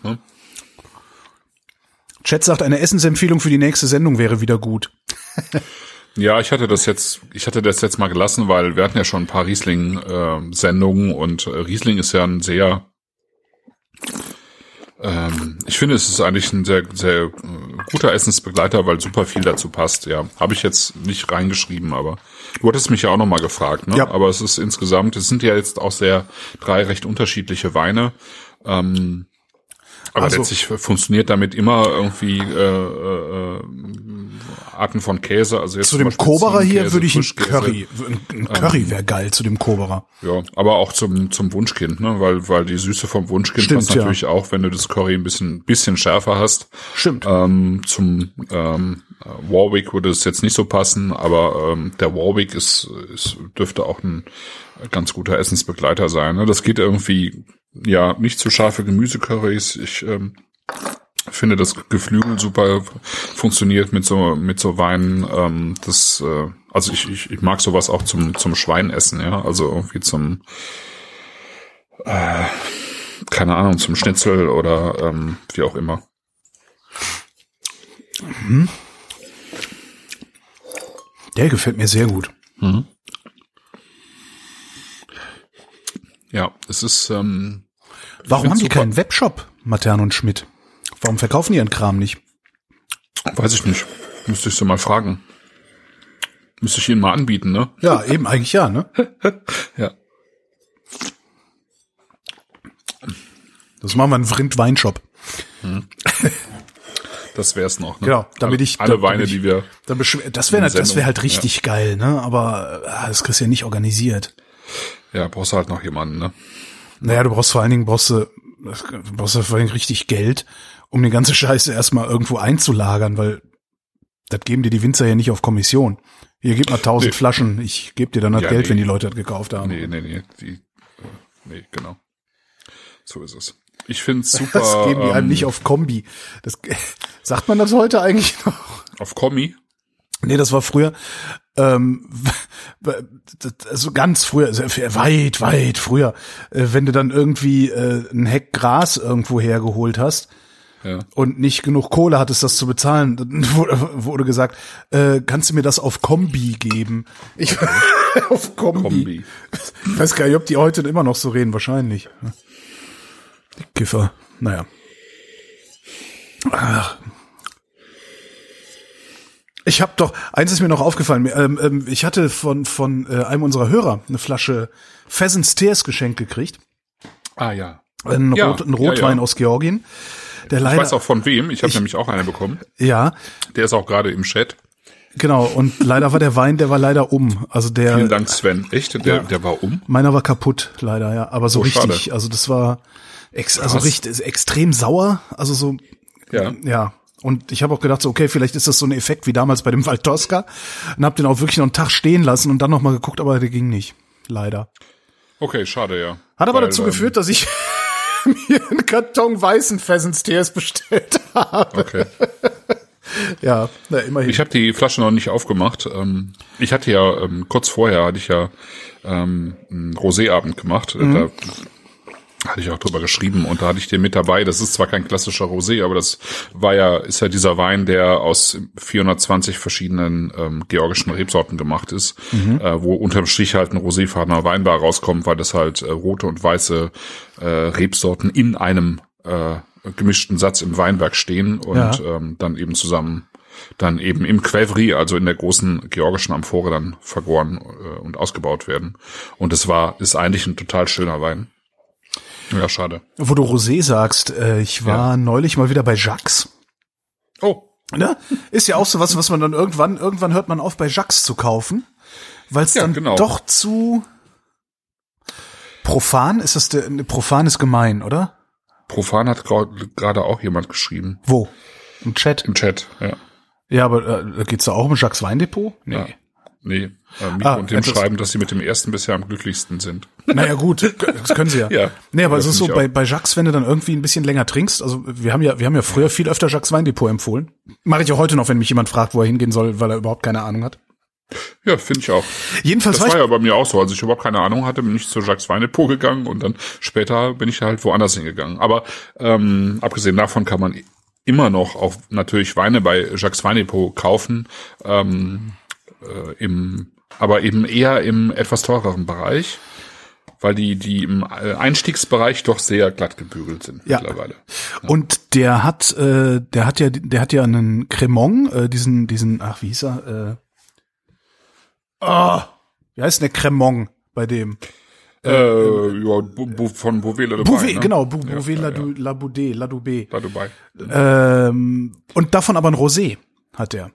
S3: Ja.
S2: Chat sagt, eine Essensempfehlung für die nächste Sendung wäre wieder gut. <laughs>
S3: Ja, ich hatte das jetzt, ich hatte das jetzt mal gelassen, weil wir hatten ja schon ein paar Riesling-Sendungen und äh, Riesling ist ja ein sehr Ähm, ich finde, es ist eigentlich ein sehr, sehr äh, guter Essensbegleiter, weil super viel dazu passt. Ja, habe ich jetzt nicht reingeschrieben, aber du hattest mich ja auch nochmal gefragt. Ne?
S2: Ja.
S3: Aber es ist insgesamt, es sind ja jetzt auch sehr drei recht unterschiedliche Weine. Ähm, aber
S2: Also-
S3: letztlich funktioniert damit immer irgendwie äh, äh, äh, Arten von Käse. Also jetzt
S2: Zu dem Koberer hier würde ich ein. Curry, ein ein Curry wäre geil zu dem Koberer.
S3: Ja, aber auch zum zum Wunschkind, ne, weil weil die Süße vom Wunschkind
S2: Stimmt,
S3: passt
S2: ja.
S3: natürlich auch, wenn du das Curry ein bisschen bisschen schärfer hast.
S2: Stimmt.
S3: Ähm, zum ähm, Warwick würde es jetzt nicht so passen, aber ähm, der Warwick ist, ist dürfte auch ein ganz guter Essensbegleiter sein. Ne? Das geht irgendwie ja nicht zu scharfe Gemüsecurrys. Ich ähm, finde das Geflügel super funktioniert mit so mit so Weinen. Ähm, das äh, also ich, ich, ich mag sowas auch zum zum Schweinessen, ja, also irgendwie zum äh, keine Ahnung zum Schnitzel oder ähm, wie auch immer.
S2: Der gefällt mir sehr gut.
S3: Ja, es ist ähm,
S2: Warum haben die
S3: super.
S2: keinen Webshop, Matern und Schmidt? Warum verkaufen die ihren Kram nicht?
S3: weiß ich nicht, müsste ich so mal fragen. Müsste ich ihnen mal anbieten, ne?
S2: Ja, eben eigentlich ja, ne? <laughs>
S3: Ja.
S2: Das machen wir einen Vrind Weinshop.
S3: Das wär's noch. Ne?
S2: Genau, damit ich-
S3: alle
S2: damit
S3: Weine,
S2: ich-
S3: die wir
S2: Dann das wäre das wäre halt richtig geil, ne? Aber äh, das kriegst du ja nicht organisiert.
S3: ja brauchst du halt noch jemanden, ne?
S2: Naja, du brauchst vor allen Dingen brauchst du, brauchst du vor allen Dingen richtig Geld, um die ganze <laughs> Scheiße erstmal irgendwo einzulagern, weil das geben dir die Winzer ja nicht auf Kommission. Hier gib mal tausend
S3: Nee.
S2: Flaschen, ich gebe dir dann das
S3: Ja,
S2: Geld,
S3: nee.
S2: wenn die Leute das gekauft haben.
S3: Nee, nee, nee, die, äh, nee, genau. So ist es. Ich find's <laughs> super.
S2: Das geben die einem
S3: ähm,
S2: nicht auf Kombi. Das, <laughs> sagt man das heute eigentlich noch?
S3: auf Kommi.
S2: Nee, das war früher, ähm, <laughs> also ganz früher, also weit, weit früher, äh, wenn du dann irgendwie äh, ein Heck Gras irgendwo hergeholt hast
S3: Ja.
S2: und nicht genug Kohle hattest, das zu bezahlen, dann <laughs> wurde, wurde gesagt, äh, kannst du mir das auf Kombi geben? Ich, <laughs> auf Kombi.
S3: Kombi.
S2: Ich weiß gar nicht, ob die heute immer noch so reden, wahrscheinlich. Die Kiffer, naja. Ach. Ich habe doch, eins ist mir noch aufgefallen, ähm, ähm, ich hatte von, von äh, einem unserer Hörer eine Flasche Pheasants Tears geschenkt gekriegt.
S3: Ah ja.
S2: Ein,
S3: Ja,
S2: Rot, ein Rotwein
S3: ja, ja.
S2: aus Georgien. Der
S3: Ich
S2: leider,
S3: weiß auch von wem. Ich habe nämlich auch eine bekommen.
S2: ja,
S3: Der ist auch gerade im Chat.
S2: genau. Und leider war der Wein, der war leider um. Also der,
S3: Vielen Dank, Sven. Echt? Der, der war um?
S2: Meiner war kaputt, leider, ja. Aber so
S3: Oh,
S2: richtig.
S3: schade.
S2: Also das war ex also richtig, extrem sauer. Also so,
S3: Ja.
S2: ja. Und ich habe auch gedacht, so, okay, vielleicht ist das so ein Effekt wie damals bei dem Waldosca. Und hab den auch wirklich noch einen Tag stehen lassen und dann noch mal geguckt, aber der ging nicht. Leider.
S3: Okay, schade, ja.
S2: Hat aber
S3: Weil,
S2: dazu geführt, dass ich <laughs> mir einen Karton weißen Pheasants TS bestellt habe.
S3: Okay. <laughs>
S2: Ja, na, immerhin.
S3: Ich habe die Flasche noch nicht aufgemacht. Ähm, ich hatte ja ähm, kurz vorher hatte ich ja ähm, einen Roséabend gemacht.
S2: Mhm.
S3: Da hatte ich auch drüber geschrieben und da hatte ich den mit dabei. Das ist zwar kein klassischer Rosé, aber das war ja ist ja dieser Wein, der aus 420 verschiedenen ähm, georgischen Rebsorten gemacht ist,
S2: Mhm.
S3: äh, wo unterm Strich halt ein roséfarbener Weinbar rauskommt, weil das halt äh, rote und weiße äh, Rebsorten in einem äh, gemischten Satz im Weinberg stehen und
S2: Ja.
S3: ähm, dann eben zusammen dann eben im Quevri, also in der großen georgischen Amphore dann vergoren äh, und ausgebaut werden. Und es war, ist eigentlich ein total schöner Wein. Ja, schade.
S2: Wo du Rosé sagst, äh, ich war neulich mal wieder bei Jacques.
S3: Oh,
S2: Ne? Ist ja auch so was, was man dann irgendwann, irgendwann hört man auf, bei Jacques zu kaufen, weil es
S3: Ja,
S2: dann
S3: genau.
S2: doch zu profan ist. Das der, ne, profan ist gemein, oder?
S3: Profan hat gerade auch jemand geschrieben.
S2: Wo? Im Chat.
S3: Im Chat, ja.
S2: Ja, aber äh, da geht's da auch um Jacques Weindepot? Nee.
S3: Ja. Nee, äh, Miko
S2: Ah,
S3: und dem schreiben, dass sie mit dem ersten bisher am glücklichsten sind.
S2: Naja, gut, <laughs> das können sie ja.
S3: Ja.
S2: Nee, aber es ist so, bei, bei Jacques, wenn du dann irgendwie ein bisschen länger trinkst, also wir haben ja, wir haben ja früher viel öfter Jacques Weindepot empfohlen. Mache ich auch heute noch, wenn mich jemand fragt, wo er hingehen soll, weil er überhaupt keine Ahnung hat.
S3: Ja, finde ich auch.
S2: Jedenfalls
S3: Das
S2: war
S3: ja bei mir auch so. Als ich überhaupt keine Ahnung hatte, bin ich zu Jacques Weinepo gegangen und dann später bin ich halt woanders hingegangen. Aber ähm, abgesehen davon kann man immer noch auch natürlich Weine bei Jacques Weinepo kaufen, ähm, äh, im, aber eben eher im etwas teureren Bereich, weil die, die im äh, Einstiegsbereich doch sehr glatt gebügelt sind
S2: Ja.
S3: mittlerweile.
S2: Und der hat, äh, der hat ja, der hat ja einen Cremant, äh, diesen, diesen, ach wie hieß er? Äh, oh, wie heißt denn der Cremant bei dem?
S3: Äh, ja, Bu- Bu- von Bouvet dabei.
S2: Bouvet,
S3: ne?
S2: genau, Bou-
S3: Ja,
S2: Bouvet
S3: ja,
S2: La,
S3: ja.
S2: La Boudet, La Doubé.
S3: Da dabei.
S2: Ähm, und davon aber ein Rosé hat er.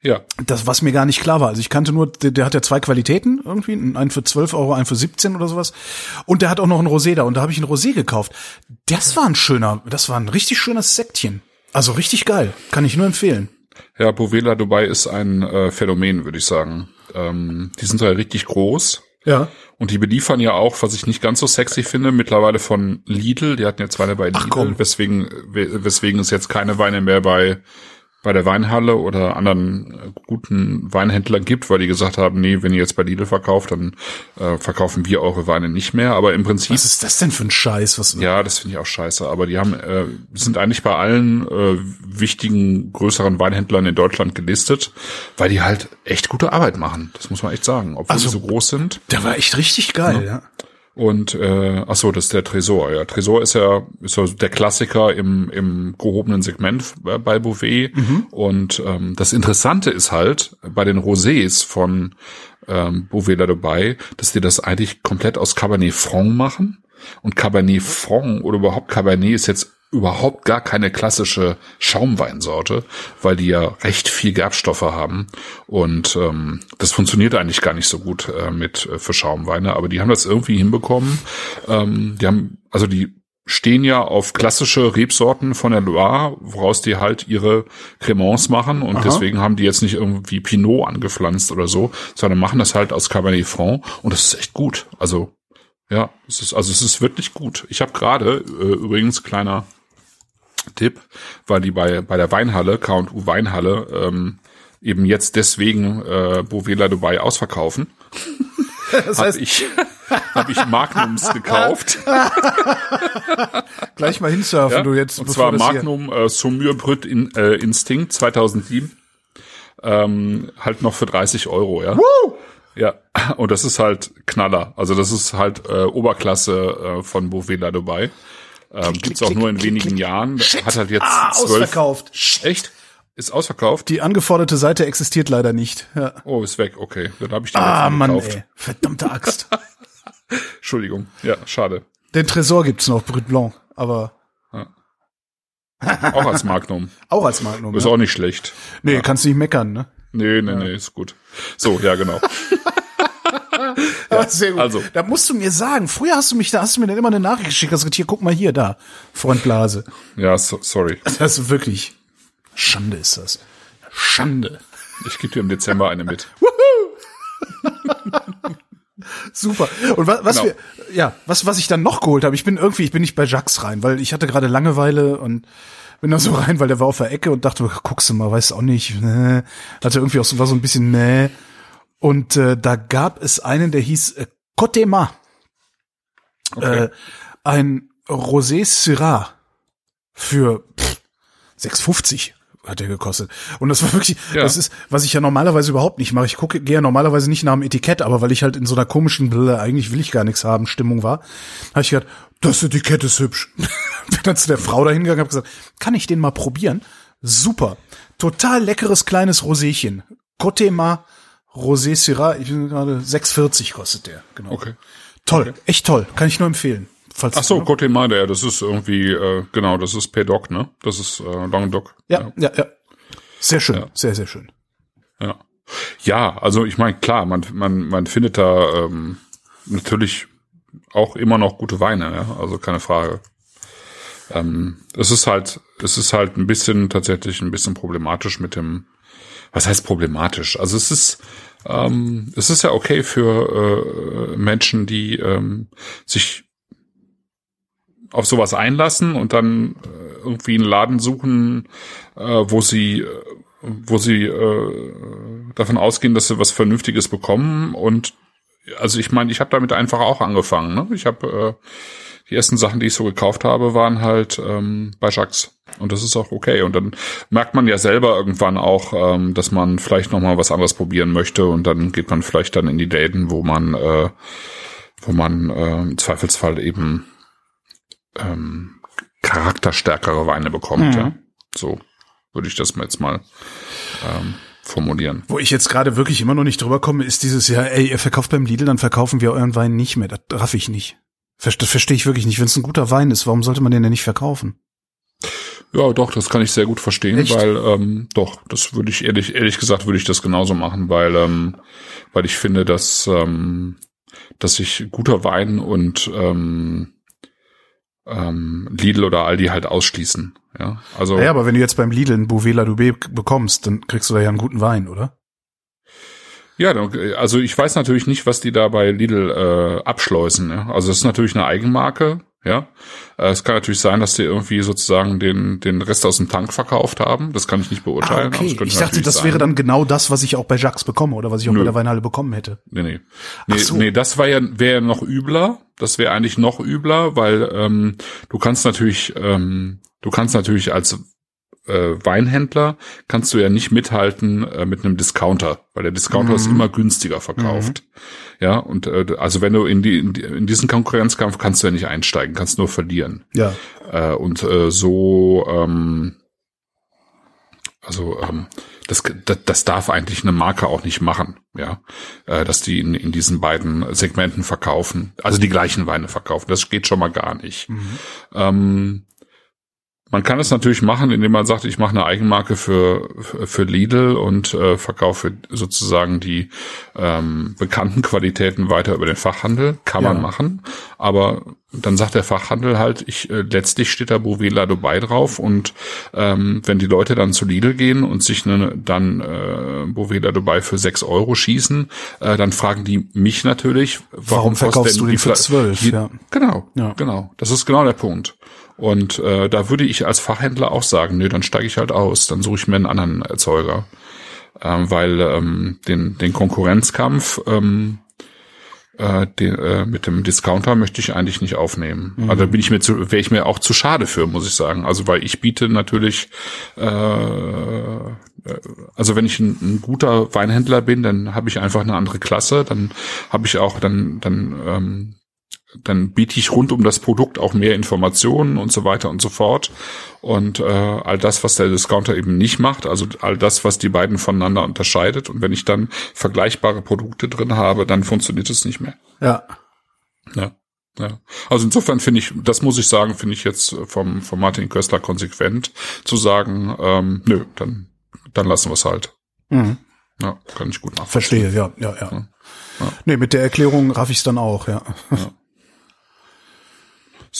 S3: Ja,
S2: Das, was mir gar nicht klar war. Also ich kannte nur, der, der hat ja zwei Qualitäten irgendwie, einen für 12 Euro, einen für 17 oder sowas. Und der hat auch noch ein Rosé da. Und da habe ich ein Rosé gekauft. Das war ein schöner, das war ein richtig schönes Sektchen. Also richtig geil. Kann ich nur empfehlen.
S3: ja, Bovela Dubai ist ein äh, Phänomen, würde ich sagen. Ähm, die sind ja richtig groß.
S2: Ja.
S3: Und die beliefern ja auch, was ich nicht ganz so sexy finde, mittlerweile von Lidl. Die hatten jetzt Weine bei Lidl,
S2: komm.
S3: weswegen, we- weswegen es jetzt keine Weine mehr bei bei der Weinhalle oder anderen äh, guten Weinhändlern gibt, weil die gesagt haben, nee, wenn ihr jetzt bei Lidl verkauft, dann äh, verkaufen wir eure Weine nicht mehr. Aber im Prinzip
S2: Was ist das denn für ein Scheiß? Was,
S3: Ja, das finde ich auch scheiße. Aber die haben äh, sind eigentlich bei allen äh, wichtigen größeren Weinhändlern in Deutschland gelistet, weil die halt echt gute Arbeit machen. Das muss man echt sagen, obwohl
S2: Also-
S3: sie so groß sind.
S2: Der war echt richtig geil, ja.
S3: Und äh, ach so, das ist der Tresor. Ja, Tresor ist ja ist ja der Klassiker im im gehobenen Segment bei- Bouvet. Und ähm, das Interessante ist halt bei den Rosés von ähm, Bouvet Dubai, dass die das eigentlich komplett aus Cabernet Franc machen. Und Cabernet Franc oder überhaupt Cabernet ist jetzt überhaupt gar keine klassische Schaumweinsorte, weil die ja recht viel Gerbstoffe haben und ähm, das funktioniert eigentlich gar nicht so gut äh, mit äh, für Schaumweine, aber die haben das irgendwie hinbekommen. Ähm, die haben also die stehen ja auf klassische Rebsorten von der Loire, woraus die halt ihre Cremants machen und
S2: Aha.
S3: deswegen haben die jetzt nicht irgendwie Pinot angepflanzt oder so, sondern machen das halt aus Cabernet Franc und das ist echt gut. Also ja, es ist also es ist wirklich gut. Ich habe gerade äh, übrigens kleiner Tipp, weil die bei bei der Weinhalle K&U Weinhalle ähm, eben jetzt deswegen äh, Bovela Dubai ausverkaufen. <laughs>
S2: Das
S3: Hab ich habe ich Magnums <laughs> gekauft.
S2: gleich mal hinsurfen,
S3: Ja?
S2: du jetzt.
S3: Und zwar Magnum äh, Saumur Brut in, äh, Instinct 2007. Ähm, halt noch für 30 Euro, ja. Ja, und das ist halt Knaller. Also das ist halt äh, Oberklasse äh, von Bovela Dubai. Ähm, gibt's auch
S2: klick,
S3: nur in
S2: klick,
S3: wenigen
S2: klick.
S3: Jahren. Hat halt jetzt
S2: Ah,
S3: zwölf.
S2: ausverkauft.
S3: Echt? Ist ausverkauft?
S2: Die angeforderte Seite existiert leider nicht. Ja.
S3: Oh, ist weg. Okay, dann habe ich den
S2: Ah, Mann,
S3: gekauft.
S2: ey. Verdammte Axt. <laughs>
S3: Entschuldigung. Ja, schade.
S2: Den Tresor gibt's noch, Brut Blanc, aber
S3: Auch als Magnum. <laughs>
S2: auch als Magnum.
S3: Ist
S2: Ja.
S3: auch nicht schlecht.
S2: Nee, kannst nicht meckern, ne?
S3: Nee, nee, nee, ist gut. So, ja, genau. <laughs> <laughs>
S2: Ja, <laughs> sehr gut.
S3: also.
S2: Da musst du mir sagen, früher hast du mich, da hast du mir dann immer eine Nachricht geschickt, hast gesagt, hier, guck mal hier, da, Freund Blase.
S3: Ja, so, sorry. <laughs>
S2: Das ist wirklich, Schande ist das. Schande.
S3: Ich gebe dir im Dezember eine mit.
S2: Super. Und was, was
S3: Genau.
S2: wir, ja, was, was ich dann noch geholt habe, ich bin irgendwie, ich bin nicht bei Jax rein, weil ich hatte gerade Langeweile und bin da so rein, weil der war auf der Ecke und dachte, guckst du mal, weiß auch nicht, ne. Hatte irgendwie auch so, war so ein bisschen, ne. Und äh, da gab es einen, der hieß äh, Cotema.
S3: Okay.
S2: Äh, ein Rosé Syrah für pff, 6,50 hat der gekostet. Und das war wirklich,
S3: Ja.
S2: das ist, was ich ja normalerweise überhaupt nicht mache. Ich gucke, gehe ja normalerweise nicht nach dem Etikett, aber weil ich halt in so einer komischen Brille, eigentlich will ich gar nichts haben, Stimmung war, habe ich gedacht, das Etikett ist hübsch. <laughs> Bin dann zu der Frau dahingegangen, habe gesagt, kann ich den mal probieren? Super. Total leckeres kleines Roséchen. Cotema Rosé Syrah, ich bin gerade 6,40 kostet der. Genau.
S3: Okay.
S2: Toll, echt toll, kann ich nur empfehlen. Falls
S3: Ach so, Côte Made, das ist irgendwie, äh, genau, das ist Pedoc, ne? Das ist äh, Languedoc.
S2: Ja, ja, ja. Sehr schön, sehr, sehr schön.
S3: Ja, ja also ich meine, klar, man, man, man findet da ähm, natürlich auch immer noch gute Weine, ja? also keine Frage. Ähm, es ist halt, es ist halt ein bisschen tatsächlich ein bisschen problematisch mit dem, was heißt problematisch? Also es ist, ähm, es ist ja okay für äh, Menschen, die ähm, sich auf sowas einlassen und dann äh, irgendwie einen Laden suchen, äh, wo sie, äh, wo sie äh, davon ausgehen, dass sie was Vernünftiges bekommen. Und also ich meine, ich habe damit einfach auch angefangen. Ne? Ich habe äh, die ersten Sachen, die ich so gekauft habe, waren halt ähm, bei Jacques. Und das ist auch okay. Und dann merkt man ja selber irgendwann auch, ähm, dass man vielleicht noch mal was anderes probieren möchte. Und dann geht man vielleicht dann in die Läden, wo man äh, wo man äh, im Zweifelsfall eben ähm, charakterstärkere Weine bekommt.
S2: Mhm.
S3: Ja? So würde ich das jetzt mal ähm, formulieren.
S2: Wo ich jetzt gerade wirklich immer noch nicht drüber komme, ist dieses Jahr, ey, ihr verkauft beim Lidl, dann verkaufen wir euren Wein nicht mehr. Das raff ich nicht. Das verstehe ich wirklich nicht. Wenn es ein guter Wein ist, warum sollte man den denn nicht verkaufen?
S3: Ja, doch, das kann ich sehr gut verstehen,
S2: Echt?
S3: weil ähm, doch, das würde ich ehrlich, ehrlich gesagt würde ich das genauso machen, weil ähm, weil ich finde, dass ähm, dass sich guter Wein und ähm, ähm, Lidl oder Aldi halt ausschließen. Ja, also
S2: Naja, aber wenn du jetzt beim Lidl einen Bouvet La Dubé bekommst, dann kriegst du da ja einen guten Wein, oder?
S3: Ja, dann- also ich weiß natürlich nicht, was die da bei Lidl äh, abschleusen. Ja? Also das ist natürlich eine Eigenmarke. Ja, Äh, es kann natürlich sein, dass die irgendwie sozusagen den den Rest aus dem Tank verkauft haben. Das kann ich nicht
S2: Ah,
S3: beurteilen. es
S2: okay. Ich dachte, das
S3: sein.
S2: wäre dann genau das, was ich auch bei Jacques bekomme oder was ich auch
S3: Nö.
S2: bei der Weinhalle bekommen hätte.
S3: Nee, nee. Nee,
S2: so.
S3: nee das war ja, wäre ja noch übler. Das wäre eigentlich noch übler, weil ähm, du kannst natürlich, ähm, du kannst natürlich als äh, Weinhändler kannst du ja nicht mithalten äh, mit einem Discounter, weil der Discounter ist immer günstiger verkauft. Ja, und äh, also wenn du in die, in die in diesen Konkurrenzkampf kannst du ja nicht einsteigen, kannst nur verlieren.
S2: Ja.
S3: Äh, und äh, so, ähm, also ähm, das, das, das darf eigentlich eine Marke auch nicht machen, ja, äh, dass die in, in diesen beiden Segmenten verkaufen, also die gleichen Weine verkaufen. Das geht schon mal gar nicht. Ähm, man kann es natürlich machen, indem man sagt, ich mache eine Eigenmarke für für Lidl und äh, verkaufe sozusagen die ähm, bekannten Qualitäten weiter über den Fachhandel. Kann
S2: Ja.
S3: man machen, aber dann sagt der Fachhandel halt, ich äh, letztlich steht da Bouvet La Dubai drauf und ähm, wenn die Leute dann zu Lidl gehen und sich ne, dann äh, Bouvet La Dubai für sechs Euro schießen, äh, dann fragen die mich natürlich, warum,
S2: Warum verkaufst du den
S3: die
S2: für
S3: Fla-
S2: 12,
S3: Die,
S2: ja.
S3: Genau,
S2: Ja.
S3: genau. Das ist genau der Punkt. Und äh, da würde ich als Fachhändler auch sagen, nö, dann steige ich halt aus, dann suche ich mir einen anderen Erzeuger. Ähm, weil ähm, den, den Konkurrenzkampf ähm, äh, den, äh, mit dem Discounter möchte ich eigentlich nicht aufnehmen.
S2: Mhm.
S3: Also da bin ich mir zu, wäre ich mir auch zu schade für, muss ich sagen. Also weil ich biete natürlich, äh, äh, also wenn ich ein, ein guter Weinhändler bin, dann habe ich einfach eine andere Klasse. Dann habe ich auch dann dann ähm, dann biete ich rund um das Produkt auch mehr Informationen und so weiter und so fort. Und äh, all das, was der Discounter eben nicht macht, also all das, was die beiden voneinander unterscheidet. Und wenn ich dann vergleichbare Produkte drin habe, dann funktioniert es nicht mehr.
S2: Ja.
S3: Ja. Ja. Also insofern finde ich, das muss ich sagen, finde ich jetzt vom, vom Martin Köstler konsequent zu sagen, ähm, nö, dann, dann lassen wir es halt.
S2: Mhm.
S3: Ja, kann ich gut nachvollziehen.
S2: Verstehe, ja, ja, ja. Nee, mit der Erklärung raff ich es dann auch, ja.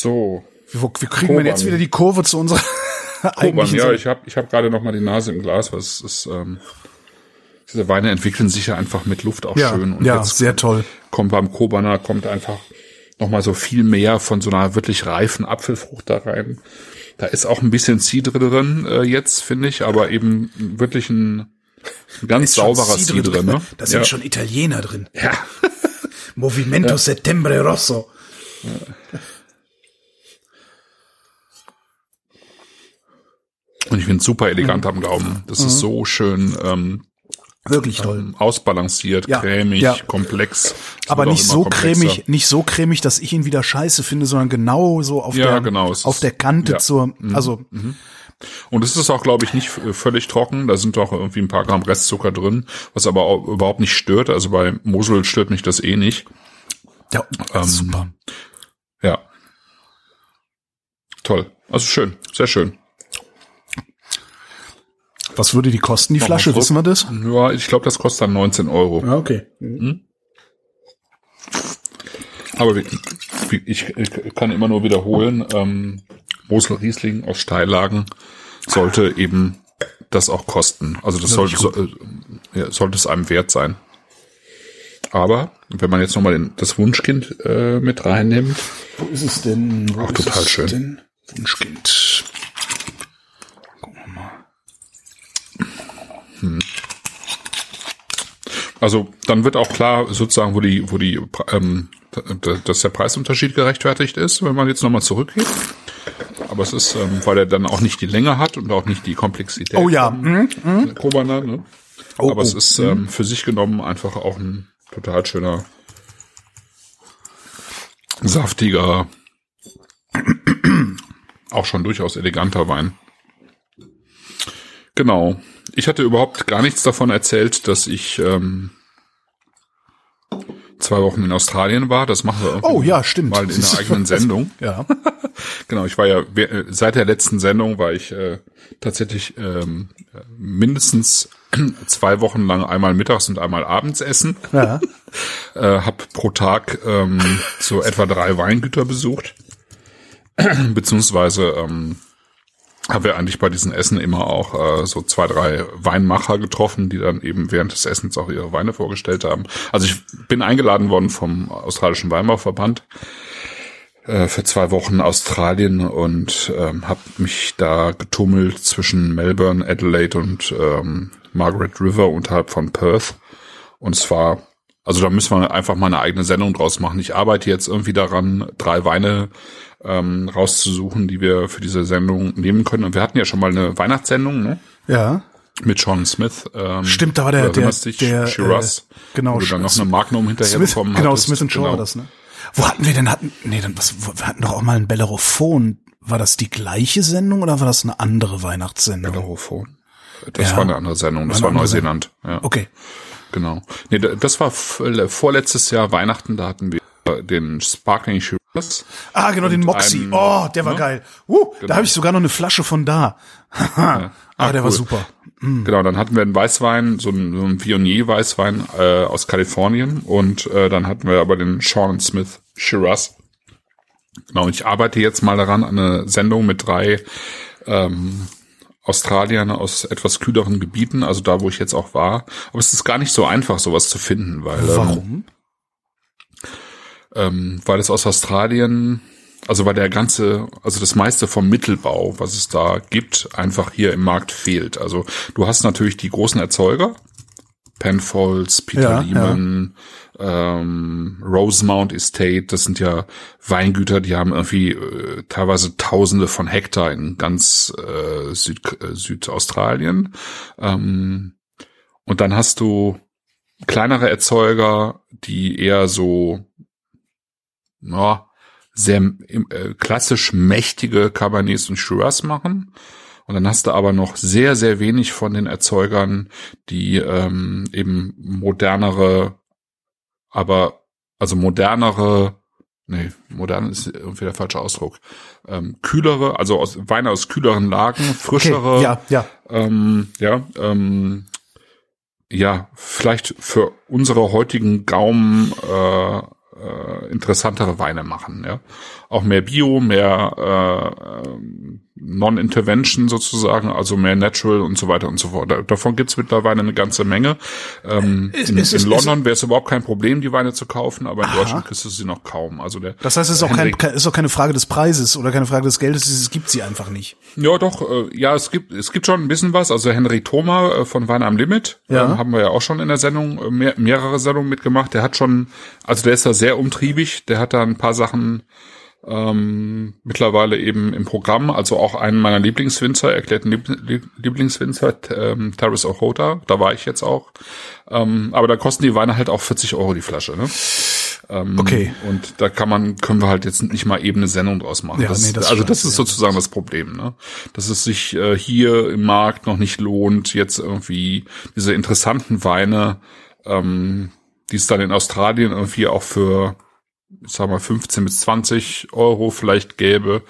S3: So,
S2: Wie, wo- wie kriegen wir denn jetzt
S3: Koban.
S2: wieder die Kurve zu unserer
S3: Koban, <laughs> ja, ich habe ich hab gerade noch mal die Nase im Glas, weil es ist, ähm, diese Weine entwickeln sich ja einfach mit Luft auch
S2: Ja,
S3: schön. Und
S2: ja,
S3: jetzt
S2: sehr toll.
S3: kommt beim Kobaner kommt einfach noch mal so viel mehr von so einer wirklich reifen Apfelfrucht da rein. Da ist auch ein bisschen Cidre drin äh, jetzt, finde ich, aber eben wirklich ein, ein ganz sauberer
S2: Cidre
S3: Cidre. Ne?
S2: Da sind
S3: ja.
S2: schon Italiener drin.
S3: ja. <laughs>
S2: Movimento Settembre Rosso.
S3: Und ich finde super elegant
S2: Mhm.
S3: am Gaumen. Das ist so schön ähm,
S2: Wirklich toll.
S3: ausbalanciert,
S2: Ja,
S3: cremig,
S2: ja.
S3: komplex.
S2: Aber nicht so
S3: komplexer.
S2: cremig, nicht so cremig, dass ich ihn wieder scheiße finde, sondern genau so auf
S3: Ja,
S2: der,
S3: genau,
S2: auf
S3: ist-
S2: der Kante
S3: ja.
S2: zur, also,
S3: Und es ist auch, glaube ich, nicht äh, völlig trocken. Da sind auch irgendwie ein paar Gramm Restzucker drin, was aber auch überhaupt nicht stört. Also bei Mosel stört mich das eh nicht.
S2: ja,
S3: Ähm,
S2: super.
S3: Ja. Toll. Also schön. Sehr schön.
S2: Was würde die kosten, die
S3: Mach
S2: Flasche? Wissen wir das?
S3: Ja, ich glaube, das kostet dann 19 Euro.
S2: Ja, okay.
S3: Aber wie, wie, ich, ich kann immer nur wiederholen, ähm, Mosel Riesling aus Steillagen sollte eben das auch kosten. Also das sollte, so, äh, sollte es einem wert sein. Aber wenn man jetzt nochmal den, das Wunschkind äh, mit reinnimmt,
S2: Wo ist es denn? Wo
S3: Auch total schön.
S2: Denn? Wunschkind. Gucken wir mal.
S3: Also dann wird auch klar sozusagen, wo die, wo die, ähm, dass der Preisunterschied gerechtfertigt ist, wenn man jetzt nochmal zurückgeht. Aber es ist, ähm, weil er dann auch nicht die Länge hat und auch nicht die Komplexität.
S2: Oh ja.
S3: vom
S2: Mhm.
S3: Kobana, ne?
S2: Oh,
S3: Aber es
S2: oh.
S3: ist ähm, für sich genommen einfach auch ein total schöner saftiger, auch schon durchaus eleganter Wein. Genau. Ich hatte überhaupt gar nichts davon erzählt, dass ich ähm, zwei Wochen in Australien war. Das machen wir
S2: oh, ja, stimmt.
S3: mal in einer eigenen <laughs> Sendung. <laughs>
S2: Ja. <laughs>
S3: genau, ich war ja seit der letzten Sendung war ich äh, tatsächlich ähm, mindestens <clears throat> zwei Wochen lang einmal mittags und einmal abends essen.
S2: Ja.
S3: äh, hab pro Tag ähm, so etwa drei Weingüter besucht. <clears throat> Beziehungsweise ähm, haben wir eigentlich bei diesen Essen immer auch äh, so zwei, drei Weinmacher getroffen, die dann eben während des Essens auch ihre Weine vorgestellt haben. Also ich bin eingeladen worden vom australischen Weinbauverband äh, für zwei Wochen Australien und ähm, habe mich da getummelt zwischen Melbourne, Adelaide und ähm, Margaret River unterhalb von Perth. Und es war, also da müssen wir einfach mal eine eigene Sendung draus machen. Ich arbeite jetzt irgendwie daran, drei Weine ähm, rauszusuchen, die wir für diese Sendung nehmen können. Und wir hatten ja schon mal eine Weihnachtssendung, ne?
S2: Ja.
S3: Mit Sean Smith. Ähm,
S2: Stimmt, da war der, der,
S3: dich,
S2: der,
S3: Shiraz,
S2: äh, genau,
S3: wo du dann noch eine Magnum hinterher
S2: Smith,
S3: bekommen
S2: Genau,
S3: hattest.
S2: Smith and Shaw
S3: Genau.
S2: war das, ne? Wo hatten wir denn, hatten, nee, dann, was, wir hatten doch auch mal ein Bellerophon. War das die gleiche Sendung oder war das eine andere Weihnachtssendung?
S3: Bellerophon. Das
S2: Ja.
S3: war eine andere Sendung, das
S2: War
S3: war, Neuseeland. Ja,
S2: Okay.
S3: genau. Nee, da- das war vorletztes Jahr Weihnachten, da hatten wir den Sparkling Shiraz.
S2: Ah, genau, den Moxie.
S3: einem,
S2: oh, der war
S3: ne?
S2: geil. Uh,
S3: Genau.
S2: Da habe ich sogar noch eine Flasche von da. <laughs> ah,
S3: Ah,
S2: der war
S3: cool.
S2: super.
S3: Genau, dann hatten wir einen Weißwein, so einen, so einen Viognier-Weißwein äh, aus Kalifornien und äh, dann hatten wir aber den Sean Smith Shiraz. Genau, und ich arbeite jetzt mal daran, an eine Sendung mit drei ähm, Australiern aus etwas kühleren Gebieten, also da, wo ich jetzt auch war. Aber es ist gar nicht so einfach, sowas zu finden, weil ähm,
S2: Warum?
S3: ähm, weil es aus Australien, also weil der ganze, also das meiste vom Mittelbau, was es da gibt, einfach hier im Markt fehlt. Also du hast natürlich die großen Erzeuger, Penfolds, Peter
S2: Ja,
S3: Lehman, Ähm, Rosemount Estate, das sind ja Weingüter, die haben irgendwie äh, teilweise Tausende von Hektar in ganz äh, Süd, äh, Südaustralien. Ähm, und dann hast du kleinere Erzeuger, die eher so ja, sehr äh, klassisch mächtige Cabernets und Shiraz machen. Und dann hast du aber noch sehr, sehr wenig von den Erzeugern, die ähm, eben modernere, aber also modernere, nee, modern ist irgendwie der falsche Ausdruck, ähm, kühlere, also aus Weine aus kühleren Lagen, frischere,
S2: Okay, ja, ja.
S3: ähm, ja, ähm, ja, vielleicht für unsere heutigen Gaumen äh, äh, interessantere Weine machen, ja. Auch mehr Bio, mehr äh, Non-Intervention sozusagen, also mehr Natural und so weiter und so fort. Da, davon gibt's mittlerweile eine ganze Menge. Ähm,
S2: Ist-
S3: in
S2: ist
S3: in London wäre es überhaupt kein Problem, die Weine zu kaufen, aber in Deutschland kriegst du sie noch kaum. Also der
S2: Das heißt, es ist auch, kein, ist auch keine Frage des Preises oder keine Frage des Geldes, es gibt sie einfach nicht.
S3: Ja, doch, äh, ja, es gibt, es gibt schon ein bisschen was. Also Henry Thoma äh, von Wein am Limit,
S2: Ja.
S3: ähm, haben wir ja auch schon in der Sendung, äh, mehr, mehrere Sendungen mitgemacht. Der hat schon, also der ist da sehr umtriebig, der hat da ein paar Sachen ähm, mittlerweile eben im Programm, also auch einen meiner Lieblingswinzer, erklärten Lieb Lieb Lieblingswinzer, ähm, Terrace Ochota, da war ich jetzt auch. Ähm, aber da kosten die Weine halt auch 40 Euro die Flasche, ne? Ähm,
S2: Okay.
S3: Und da kann man, können wir halt jetzt nicht mal eben eine Sendung draus machen.
S2: Ja,
S3: das,
S2: nee, das
S3: also das ist sozusagen das Problem, ne? Dass es sich äh, hier im Markt noch nicht lohnt, jetzt irgendwie diese interessanten Weine, ähm, die es dann in Australien irgendwie auch für, ich sag mal, 15 bis 20 Euro vielleicht gäbe,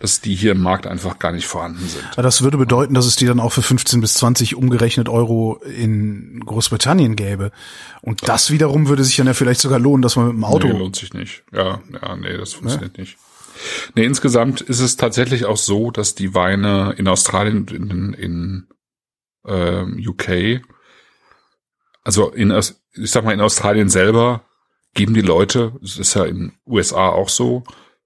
S3: dass die hier im Markt einfach gar nicht vorhanden sind.
S2: Das würde bedeuten, dass es die dann auch für 15 bis 20 umgerechnet Euro in Großbritannien gäbe. Und das wiederum würde sich dann ja vielleicht sogar lohnen, dass man mit dem Auto.
S3: Nee, lohnt sich nicht. Ja, ja, nee, das funktioniert nicht. Nee, insgesamt ist es tatsächlich auch so, dass die Weine in Australien und in, in ähm, UK, also in, ich sag mal, in Australien selber geben die Leute, das ist ja in USA auch so,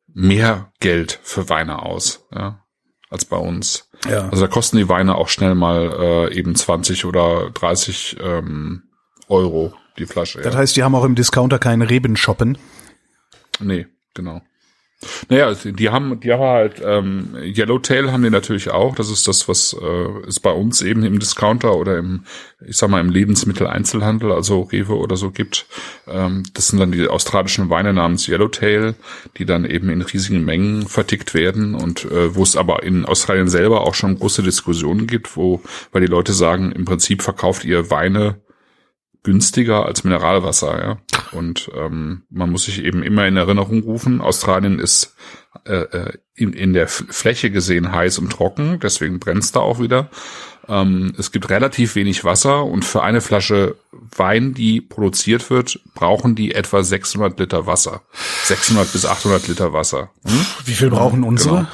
S3: mehr Geld für Weine aus, ja, als bei uns.
S2: Ja.
S3: Also da kosten die Weine auch schnell mal äh, eben 20 oder 30 ähm, Euro die Flasche.
S2: Das
S3: ja.
S2: heißt, die haben auch im Discounter keinen Reben shoppen.
S3: Nee, genau. Naja, die haben, die haben halt ähm, Yellowtail haben die natürlich auch. Das ist das, was äh, es bei uns eben im Discounter oder im, ich sag mal, im Lebensmitteleinzelhandel, also Rewe oder so gibt. Ähm, das sind dann die australischen Weine namens Yellowtail, die dann eben in riesigen Mengen vertickt werden und äh, wo es aber in Australien selber auch schon große Diskussionen gibt, wo, weil die Leute sagen, im Prinzip verkauft ihr Weine günstiger als Mineralwasser, ja. Und ähm, man muss sich eben immer in Erinnerung rufen, Australien ist äh, äh in, in der Fläche gesehen heiß und trocken, deswegen brennt's da auch wieder. Ähm, es gibt relativ wenig Wasser und für eine Flasche Wein, die produziert wird, brauchen die etwa 600 Liter Wasser. 600 bis 800 Liter Wasser. Hm?
S2: Wie viel brauchen unsere?
S3: Genau.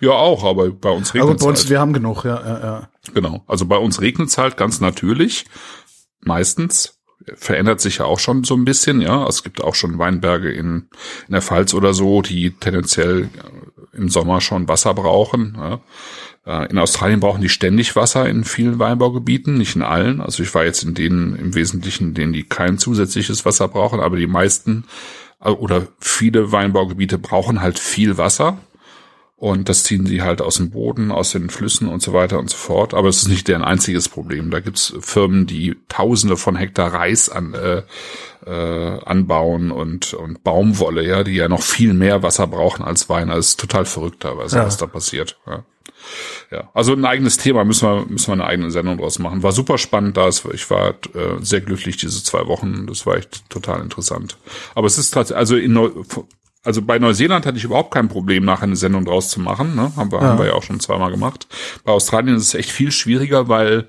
S3: Ja, auch, aber bei uns regnet
S2: es
S3: halt.
S2: wir haben genug, ja, ja, ja.
S3: Genau. Also bei uns regnet es halt ganz natürlich. Meistens verändert sich ja auch schon so ein bisschen, ja. Es gibt auch schon Weinberge in, in der Pfalz oder so, die tendenziell im Sommer schon Wasser brauchen. Ja. Äh, in Australien brauchen die ständig Wasser in vielen Weinbaugebieten, nicht in allen. Also ich war jetzt in denen im Wesentlichen, denen die kein zusätzliches Wasser brauchen, aber die meisten äh, oder viele Weinbaugebiete brauchen halt viel Wasser. Und das ziehen sie halt aus dem Boden, aus den Flüssen und so weiter und so fort. Aber es ist nicht deren einziges Problem. Da gibt's Firmen, die Tausende von Hektar Reis an, äh, äh, anbauen und, und Baumwolle, ja, die ja noch viel mehr Wasser brauchen als Wein. Das ist total verrückt teilweise, ja. was da passiert. Ja. ja, also ein eigenes Thema müssen wir, müssen wir eine eigene Sendung draus machen. War super spannend da. Ich war äh, sehr glücklich diese zwei Wochen. Das war echt total interessant. Aber es ist tatsächlich, also in also bei Neuseeland hatte ich überhaupt kein Problem, nachher eine Sendung draus zu machen. Ne? Haben, wir, ja. haben wir ja auch schon zweimal gemacht. Bei Australien ist es echt viel schwieriger, weil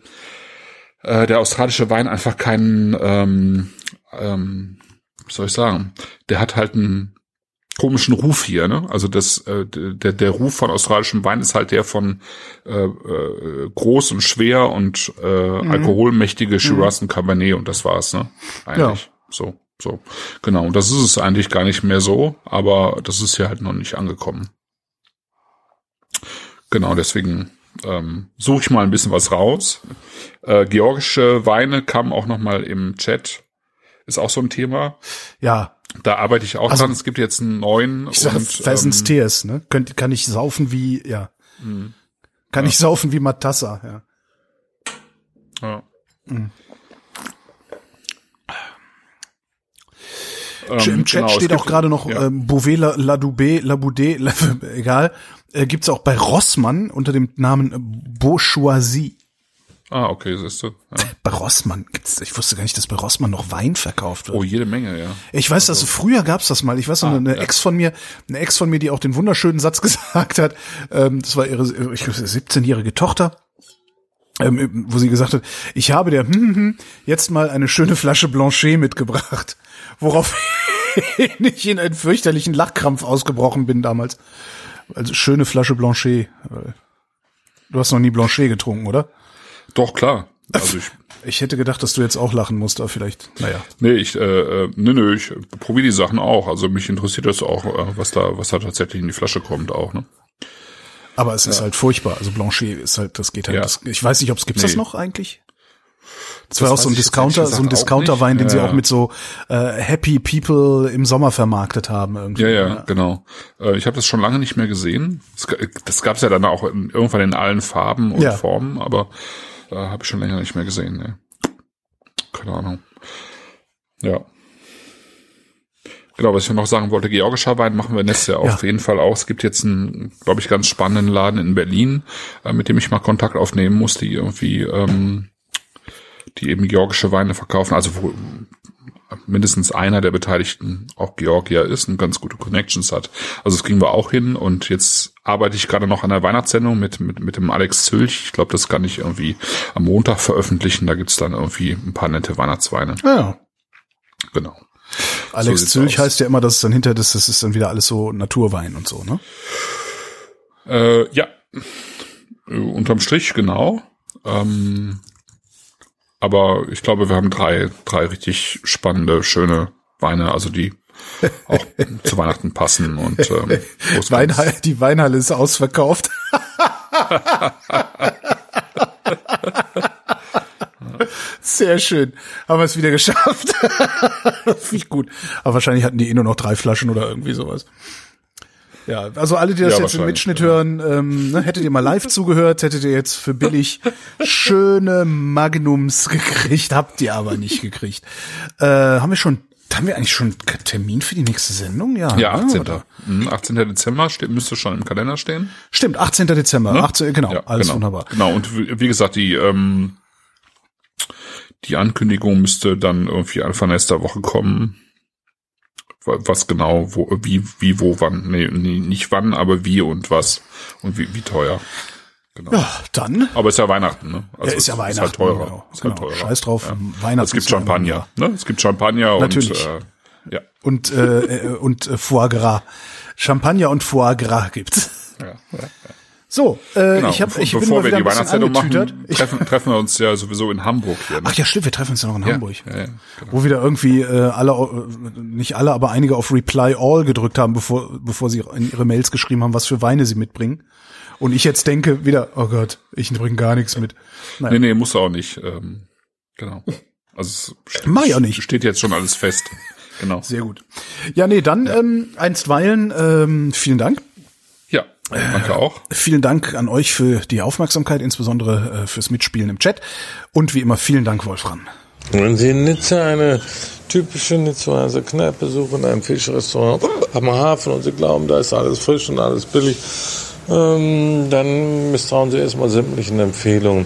S3: äh, der australische Wein einfach keinen, ähm, ähm, was soll ich sagen, der hat halt einen komischen Ruf hier, ne? Also das, äh, der, der Ruf von australischem Wein ist halt der von äh, äh, groß und schwer und äh, mhm. alkoholmächtige Shiraz mhm. und Cabernet und das war's, ne? Eigentlich. Ja. So. So, genau. Und das ist es eigentlich gar nicht mehr so, aber das ist ja halt noch nicht angekommen. Genau, deswegen ähm, suche ich mal ein bisschen was raus. Äh, georgische Weine kamen auch noch mal im Chat. Ist auch so ein Thema.
S2: Ja.
S3: Da arbeite ich auch also, dran. Es gibt jetzt einen neuen.
S2: Ich sage Pheasants ähm, Tears, ne? Könnt, kann ich saufen wie, ja. Mh. Kann ja. ich saufen wie Matassa, ja.
S3: Ja. Mhm.
S2: Ähm, Im Chat genau, steht auch gerade noch ja. ähm, Bouvet, La, La Dubé, La <laughs> egal. Äh, gibt's auch bei Rossmann unter dem Namen Bourgeoisie.
S3: Ah, okay, siehst du. Ja. <laughs>
S2: Bei Rossmann gibt's, ich wusste gar nicht, dass bei Rossmann noch Wein verkauft wird.
S3: Oh, jede Menge, ja.
S2: Ich weiß, also, dass früher gab's das mal. Ich weiß ah, eine ja. Ex von mir, eine Ex von mir, die auch den wunderschönen Satz <laughs> gesagt hat. Ähm, das war ihre, ich 17-jährige Tochter. Ähm, wo sie gesagt hat, ich habe der hm, hm, hm, jetzt mal eine schöne Flasche Blanchet mitgebracht worauf <laughs> ich in einen fürchterlichen Lachkrampf ausgebrochen bin damals. Also schöne Flasche Blanchet. Du hast noch nie Blanchet getrunken, oder?
S3: Doch, klar. <laughs> Also
S2: ich, ich hätte gedacht, dass du jetzt auch lachen musst, aber vielleicht, naja.
S3: Nee, ich, äh, äh nee, nee, ich probiere die Sachen auch. Also mich interessiert das auch, äh, was da, was da tatsächlich in die Flasche kommt auch, ne?
S2: Aber es ist halt furchtbar. Also Blanchet ist halt, das geht halt. Ja. Das, ich weiß nicht, ob es gibt's nee. das noch eigentlich? Das, war auch so ein Discounter, so ein Discounterwein, den ja, sie auch mit so äh, Happy People im Sommer vermarktet haben irgendwie.
S3: Ja, ja, ja. genau. Äh, ich habe das schon lange nicht mehr gesehen. Das, das gab es ja dann auch in, irgendwann in allen Farben und. Formen, aber äh, habe ich schon länger nicht mehr gesehen. Ne? Keine Ahnung. Ja. Genau, was ich noch sagen wollte, georgischer Wein machen wir nächstes Jahr ja. auf jeden Fall auch. Es gibt jetzt einen, glaube ich, ganz spannenden Laden in Berlin, äh, mit dem ich mal Kontakt aufnehmen musste, die irgendwie ähm, die eben georgische Weine verkaufen, also wo mindestens einer der Beteiligten auch Georgier ist und ganz gute Connections hat. Also das kriegen wir auch hin und jetzt arbeite ich gerade noch an der Weihnachtssendung mit, mit, mit dem Alex Zülch. Ich glaube, das kann ich irgendwie am Montag veröffentlichen. Da gibt's dann irgendwie ein paar nette Weihnachtsweine.
S2: Ja.
S3: Genau.
S2: Alex so Zülch aus. heißt ja immer, dass es dann hinter das, das ist dann wieder alles so Naturwein und so, ne?
S3: Äh, ja. Unterm Strich, genau. Ähm, aber ich glaube, wir haben drei, drei richtig spannende, schöne Weine, also die auch <laughs> zu Weihnachten passen und ähm,
S2: Weinhalle, die Weinhalle ist ausverkauft. <laughs> <laughs> Sehr schön. Haben wir es wieder geschafft. <laughs> Finde ich gut. Aber wahrscheinlich hatten die eh nur noch drei Flaschen oder irgendwie sowas. Ja, also alle, die das
S3: Ja,
S2: jetzt im Mitschnitt hören, ähm, ne, hättet ihr mal live <laughs> zugehört, hättet ihr jetzt für billig schöne Magnums gekriegt, habt ihr aber nicht gekriegt. Äh, haben wir schon, haben wir eigentlich schon einen Termin für die nächste Sendung? Ja,
S3: Ja,
S2: ne,
S3: 18.
S2: oder?
S3: Mhm, 18. Dezember steht, müsste schon im Kalender stehen.
S2: Stimmt, 18. Dezember,
S3: Ne?
S2: 18, genau,
S3: Ja,
S2: alles
S3: genau.
S2: wunderbar.
S3: Genau, und wie, wie gesagt, die, ähm, die Ankündigung müsste dann irgendwie Anfang nächster Woche kommen. Wa- Was genau, wo, wie, wie, wo, wann, nee, nee, nicht wann, aber wie und was und wie, wie teuer. Genau.
S2: Ja, dann.
S3: Aber ist ja Weihnachten, ne? Also
S2: Ja, ist ja
S3: es
S2: Weihnachten,
S3: halt teurer.
S2: genau.
S3: Ist halt
S2: Genau.
S3: teurer.
S2: Scheiß drauf,
S3: Ja.
S2: Weihnachten
S3: Es gibt
S2: ist ja
S3: Champagner, ne? Es gibt Champagner
S2: Natürlich.
S3: und äh, ja.
S2: Und, äh, äh, und äh, Foie Gras. Champagner und Foie Gras gibt's.
S3: ja, ja.
S2: So, äh,
S3: Genau.
S2: ich, hab, ich bin
S3: Bevor
S2: mal
S3: wir die Weihnachtssendung machen, treffen, treffen wir uns ja sowieso in Hamburg hier. Ne?
S2: ach ja, stimmt, wir treffen uns ja noch in Hamburg.
S3: Ja, ja, genau.
S2: Wo wieder irgendwie äh, alle, äh, nicht alle, aber einige auf Reply All gedrückt haben, bevor, bevor sie in ihre Mails geschrieben haben, was für Weine sie mitbringen. Und ich jetzt denke wieder, oh Gott, ich bringe gar nichts mit. Nein.
S3: Nee, nee, muss auch nicht. Ähm, genau. Also es steht,
S2: auch nicht.
S3: steht jetzt schon alles fest. Genau.
S2: Sehr gut. Ja, nee, dann ähm, einstweilen ähm, vielen Dank.
S3: Danke auch.
S2: Vielen Dank an euch für die Aufmerksamkeit, insbesondere äh, fürs Mitspielen im Chat. Und wie immer vielen Dank, Wolfram.
S4: Wenn Sie in Nizza eine typische Nizzaer Kneipe suchen, ein Fischrestaurant am Hafen und Sie glauben, da ist alles frisch und alles billig, ähm, dann misstrauen Sie erstmal sämtlichen Empfehlungen.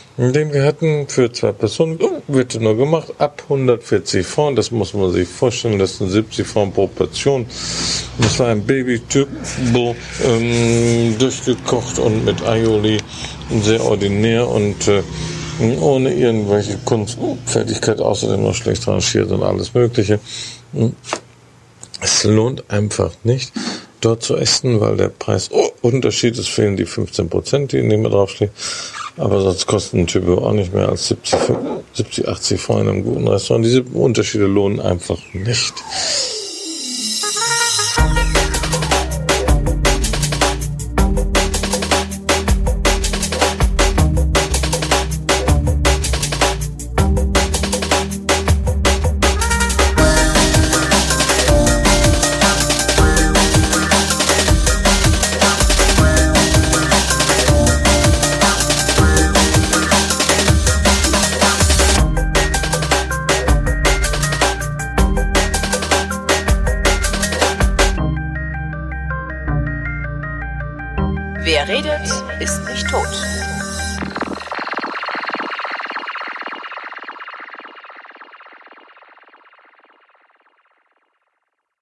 S4: den wir hatten für zwei Personen, wird nur gemacht ab 140 Francs. Das muss man sich vorstellen. Das sind 70 Francs pro Portion. Das war ein Baby-Turbo, ähm, durchgekocht und mit Aioli sehr ordinär und äh, ohne irgendwelche Kunstfertigkeit, außerdem noch schlecht rangiert und alles Mögliche. Es lohnt einfach nicht, dort zu essen, weil der Preisunterschied ist, fehlen die 15 Prozent, die in dem draufstehen. Aber sonst kosten ein Typo auch nicht mehr als 70, 70 80 Franken in einem guten Restaurant. Diese Unterschiede lohnen einfach nicht.